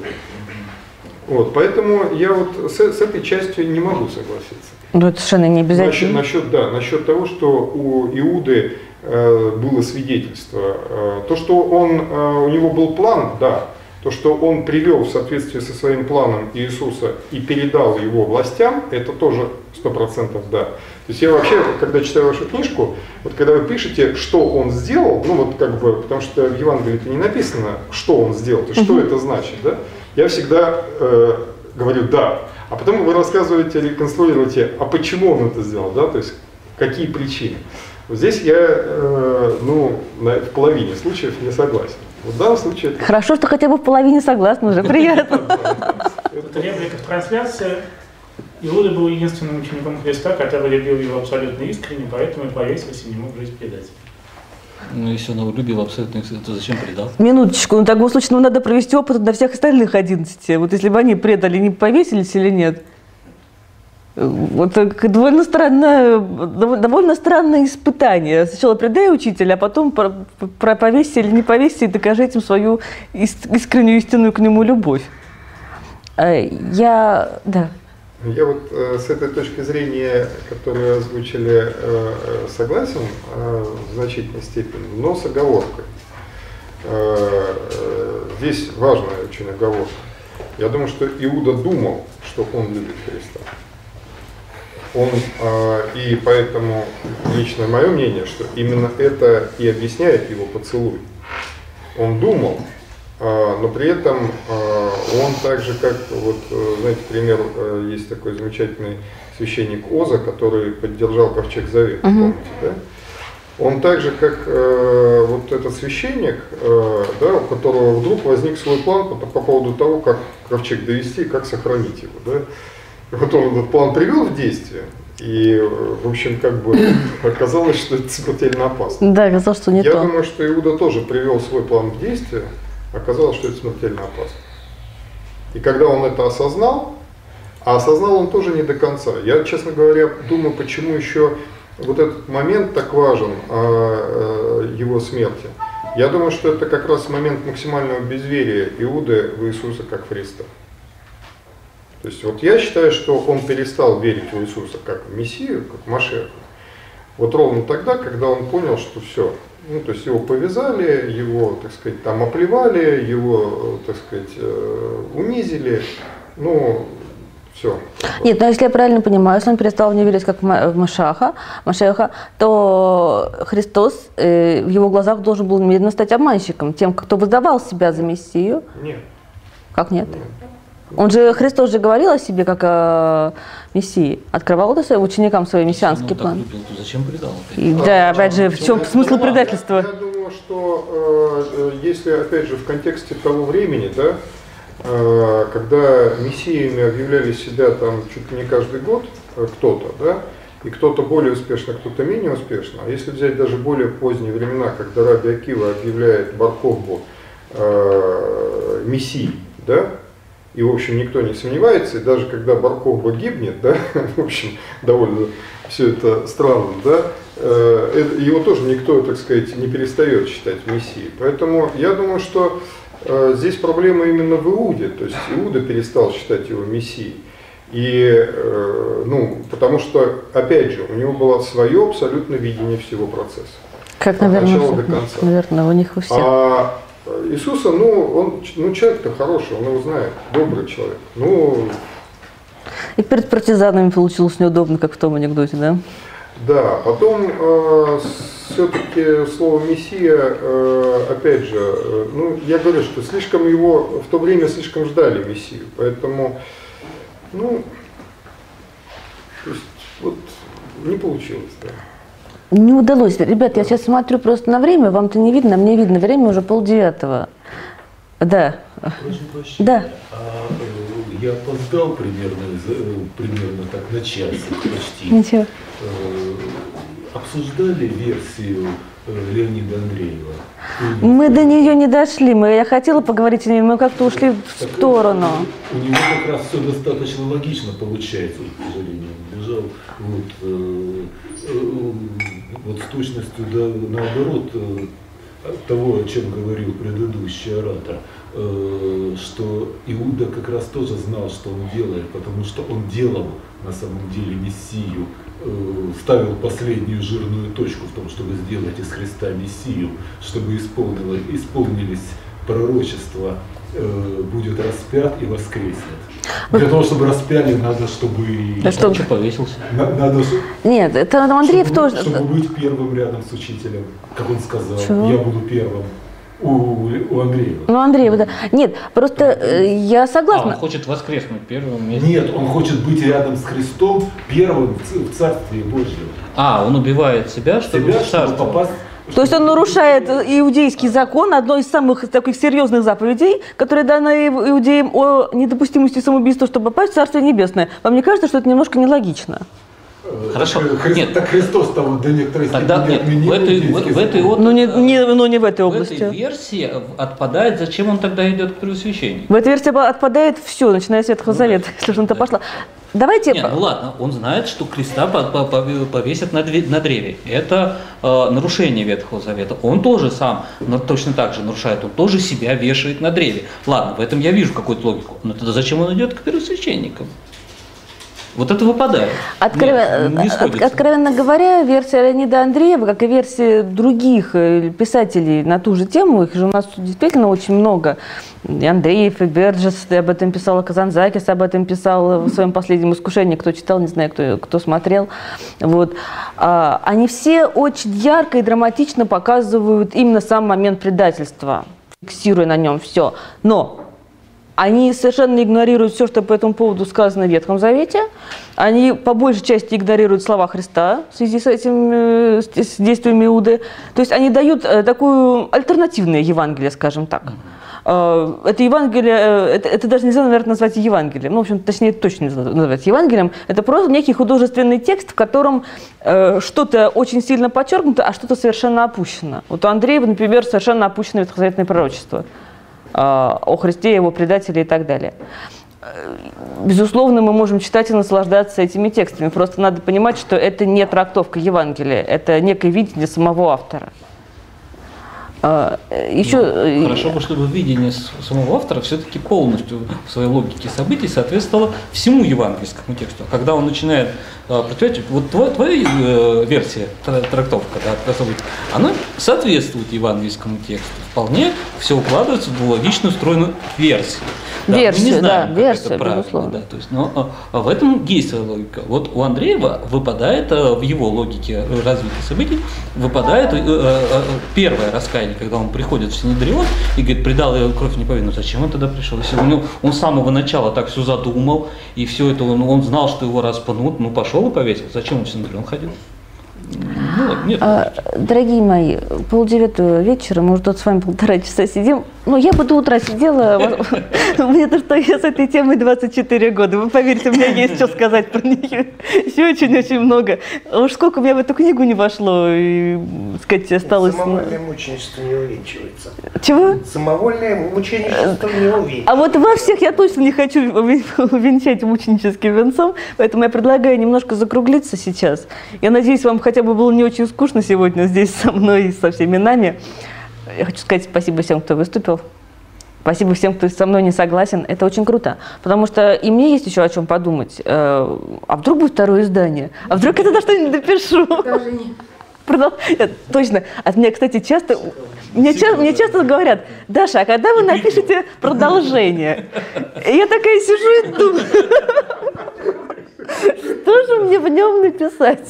Вот, поэтому я вот с, с этой частью не могу согласиться. Ну, это совершенно не Насчет, обязательно. насчет, да, насчет того, что у Иуды э, было свидетельство. Э, то, что он, э, у него был план, да. То, что он привел в соответствии со своим планом Иисуса и передал его властям, это тоже сто процентов да. То есть я вообще, когда читаю вашу книжку, вот когда вы пишете, что он сделал, ну вот как бы, потому что в Евангелии это не написано, что он сделал, то есть что это значит, да, я всегда э, говорю да. А потом вы рассказываете, реконструируете, а почему он это сделал, да, то есть какие причины. Вот здесь я, э, ну, на, в половине случаев не согласен. Вот в данном случае это Хорошо, что хотя бы в половине согласны уже, приятно. (laughs) Это реплика в трансляции. Иуда был единственным учеником Христа, который любил его абсолютно искренне, поэтому и повесился и не мог жизнь предать. Ну, если он его любил абсолютно, то зачем предал? Минуточку, ну, в таком случае ну, надо провести опыт на всех остальных 11. Вот если бы они предали, не повесились или нет? Вот так довольно странное, дов- довольно странное испытание. Сначала предай учителя, а потом про, про повесься или не повесься и докажи им свою ис- искреннюю истинную к нему любовь. Э, Я, да. Я вот э, с этой точки зрения, которую озвучили, э, э, согласен э, в значительной степени, но с оговоркой. Э, э, здесь важная очень оговорка. Я думаю, что Иуда думал, что он любит Христа. Он, и поэтому личное мое мнение, что именно это и объясняет его поцелуй. Он думал, но при этом он так же, как, вот, э, знаете, пример, э, есть такой замечательный священник Оза, который поддержал ковчег Завета, Мгм. помните, да? Он так же, как э, вот этот священник, э, да, у которого вдруг возник свой план по, по поводу того, как ковчег довести и как сохранить его. Да? И вот он этот план привел в действие, и, э, в общем, как бы (coughs) оказалось, что это смертельно опасно. Да, оказалось, что не Я то. думаю, что Иуда тоже привел свой план в действие, оказалось, что это смертельно опасно. И когда он это осознал, а осознал он тоже не до конца. Я, честно говоря, думаю, почему еще вот этот момент так важен а, э, его смерти. Я думаю, что это как раз момент максимального безверия Иуды в Иисуса как Христа. То есть вот я считаю, что он перестал верить в Иисуса как в Мессию, как в Машеха. Вот ровно тогда, когда он понял, что все, ну, то есть его повязали, его, так сказать, там оплевали, его, так сказать, э, унизили, ну, все. Нет, но если я правильно понимаю, если он перестал в нее верить как в Ма- в Машаха, Машеха, то Христос э, в его глазах должен был немедленно стать обманщиком, тем, кто выдавал себя за Мессию. Нет. Как нет? Он же, Христос же говорил о себе как о Мессии, открывал это своим ученикам свой мессианский Ну, так план. любил, то зачем предал? И, да, опять же, в чем смысл предательства? Я думаю, что э, если, опять же, в контексте того времени, да, э, когда мессиями объявляли себя там чуть ли не каждый год э, кто-то, да, и кто-то более успешно, кто-то менее успешно, а если взять даже более поздние времена, когда Раби Акива объявляет Барковбу э, мессией, да, и, в общем, никто не сомневается, и даже когда Барковба гибнет, да, (laughs) в общем, довольно все это странно, да, э, это- его тоже никто, так сказать, не перестает считать мессией. Поэтому я думаю, что э, здесь проблема именно в Иуде, то есть Иуда перестал считать его мессией. И, э, ну, потому что, опять же, у него было свое абсолютно видение всего процесса. Как, От наверное, начала у до конца. наверное, у них у всех. А Иисуса, ну, он, ну, человек-то хороший, он его знает, добрый человек. Ну, И перед партизанами получилось неудобно, как в том анекдоте, да? да, потом все-таки слово Мессия, э, опять же, э, ну, я говорю, что слишком его, в то время слишком ждали Мессию, поэтому, ну, то есть, вот, не получилось, да. Не удалось. Ребят, я сейчас смотрю просто на время, вам-то не видно, мне видно, время уже полдевятого. Да. Прошу прощения. Да. А, э, я опоздал примерно, э, примерно так на час почти. Ничего. Э, Обсуждали версию Леонида Андреева. Мы до нее не дошли. Мы, я хотела поговорить о ней, мы как-то ушли в сторону. У него как раз все достаточно логично получается, к сожалению, он бежал вот, э, э, вот с точностью да, наоборот э, того, о чем говорил предыдущий оратор, э, что Иуда как раз тоже знал, что он делает, потому что он делал на самом деле Мессию, э, ставил последнюю жирную точку в том, чтобы сделать из Христа Мессию, чтобы исполнило, исполнились пророчества э, будет распят и воскреснет. Для того, чтобы распяли, надо, чтобы... Да что- Что повесился? На- Надо, Нет, это Андреев чтобы, тоже. чтобы быть первым рядом с учителем, как он сказал. Чего? Я буду первым у, у Андреева. Ну, Андреев, да. Нет, просто э, я А, он согласна. хочет воскреснуть первым вместе. Нет, он хочет быть рядом с Христом первым в Царстве Божьем. А, он убивает себя, чтобы Себя, в чтобы попасть То есть он нарушает иудейский закон, одной из самых таких серьезных заповедей, которые даны иудеям о недопустимости самоубийства, чтобы попасть в Царствие Небесное. Вам не кажется, что это немножко нелогично? Хорошо. Хри- Нет. Так Христос там до некоторой Тогда степени нет, отменил в этой, в, в этой от- Ну не, не, ну, не в этой в области. этой версии отпадает, зачем он тогда идет к первосвященнику. В этой версии отпадает все, начиная с Ветхого Завета, если уж на то пошло. Давайте... Нет, ну ладно, он знает, что креста по- по- по- повесят на древе. Это э, нарушение Ветхого Завета. Он тоже сам но точно так же нарушает, он тоже себя вешает на древе. Ладно, в этом я вижу какую-то логику. Но тогда зачем он идет к первосвященникам? Вот это выпадает. Откровенно, Нет, не от- сходится. откровенно говоря, версия Леонида Андреева, как и версии других э, писателей на ту же тему, их же у нас действительно очень много. И Андреев, и Берджес об этом писал, и Казанзакис об этом писал в своем последнем искушении. Кто читал, не знаю, кто, кто смотрел. Вот. А, Они все очень ярко и драматично показывают именно сам момент предательства, фиксируя на нем все. Но они совершенно игнорируют все, что по этому поводу сказано в Ветхом Завете. Они по большей части игнорируют слова Христа в связи с этим, э, с действиями Иуды. То есть они дают э, такую альтернативное Евангелие, скажем так. Э, Это Евангелие, это, это даже нельзя, наверное, назвать Евангелием. Ну, в общем, точнее, точно нельзя назвать Евангелием. Это просто некий художественный текст, в котором э, что-то очень сильно подчеркнуто, а что-то совершенно опущено. Вот у Андреева, например, совершенно опущено ветхозаветное пророчество о Христе, его предателе и так далее. Э, Безусловно, мы можем читать и наслаждаться этими текстами. Просто надо понимать, что это не трактовка Евангелия, это некое видение самого автора. Э, Еще э, Хорошо бы, чтобы видение самого автора все-таки полностью в своей логике событий соответствовало всему евангельскому тексту. А Когда он начинает э, противоречить, вот твоя, твоя э, версия, тра- трактовка, да, про события, она соответствует евангельскому тексту. Вполне все укладывается в логично устроенную версию. Да, мы Версию, не знаем, да, как версия, это правильно, безусловно. да, то есть, но а, в этом есть своя логика. Вот у Андреева выпадает а, в его логике э, развития событий, выпадает э, э, э, первое раскаяние, когда он приходит в Синедрион и говорит, предал я кровь неповинную. Зачем он тогда пришел? Если него, он с самого начала так все задумал, и все это, он, он знал, что его распнут, ну пошел и повесил. Зачем он в Синедрион ходил? Ну, нет. А, Дорогие мои, полдевятого вечера, мы уже тут с вами полтора часа сидим. Ну, я бы до утра сидела. (laughs) Мне то, что я с этой темой 24 года. Вы поверьте, у меня есть что сказать про нее. Еще очень-очень много. Уж сколько у меня в эту книгу не вошло, и, сказать, осталось... ну, Самовольное мученичество не увенчивается. Чего? Самовольное мученичество не увенчивается. А вот вас всех я точно не хочу увенчать мученическим венцом, поэтому я предлагаю немножко закруглиться сейчас. Я надеюсь, вам хотя бы было не очень скучно сегодня здесь со мной и со всеми нами. Я хочу сказать спасибо всем, кто выступил. Спасибо всем, кто со мной не согласен. Это очень круто. Потому что и мне есть еще о чем подумать. Э, А вдруг будет второе издание? А вдруг я тогда что-нибудь допишу? Даже не. Продол- Э, Точно. От меня, кстати, часто... Мне, ча- мне часто говорят, Даша, а когда вы напишете продолжение? И я такая сижу и думаю, что же мне в нем написать?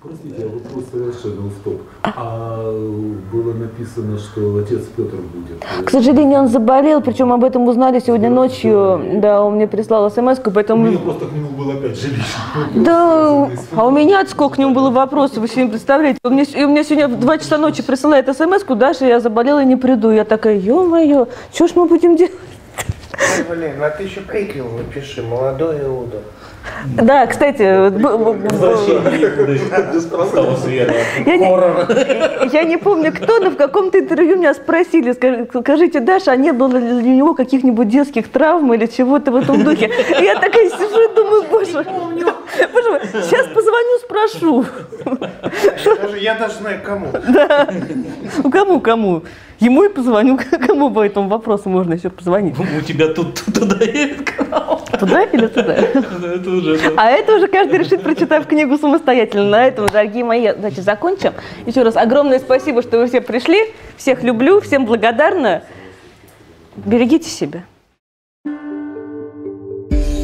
Простите, а вопрос совершенно в топ. А было написано, что отец Петр будет. К сожалению, он заболел, причем об этом узнали сегодня ночью. Да, он мне прислал смс У поэтому... меня просто к нему был опять же личный Да, а у меня сколько к нему было вопросов, вы себе не представляете. Он мне, и у меня сегодня в 2 часа ночи присылает смс Даша, я заболела и не приду. Я такая, ё-моё, что ж мы будем делать? Ой, Блин, а ты еще приквел напиши, молодой Иуда. Да, кстати, я не, я не помню кто, но в каком-то интервью меня спросили, скажи- скажите, Даша, а не было ли у него каких-нибудь детских травм или чего-то в этом духе? И я такая сижу и думаю, боже, боже мой, сейчас позвоню, спрошу. Я даже, я даже знаю кому. Да. Ну, кому, кому? Ему и позвоню, кому по этому вопросу можно еще позвонить. У тебя тут туда едет канал. Туда или туда? Это уже... А это уже каждый решит, прочитав книгу самостоятельно. На этом, дорогие мои, давайте закончим. Еще раз огромное спасибо, что вы все пришли. Всех люблю, всем благодарна. Берегите себя.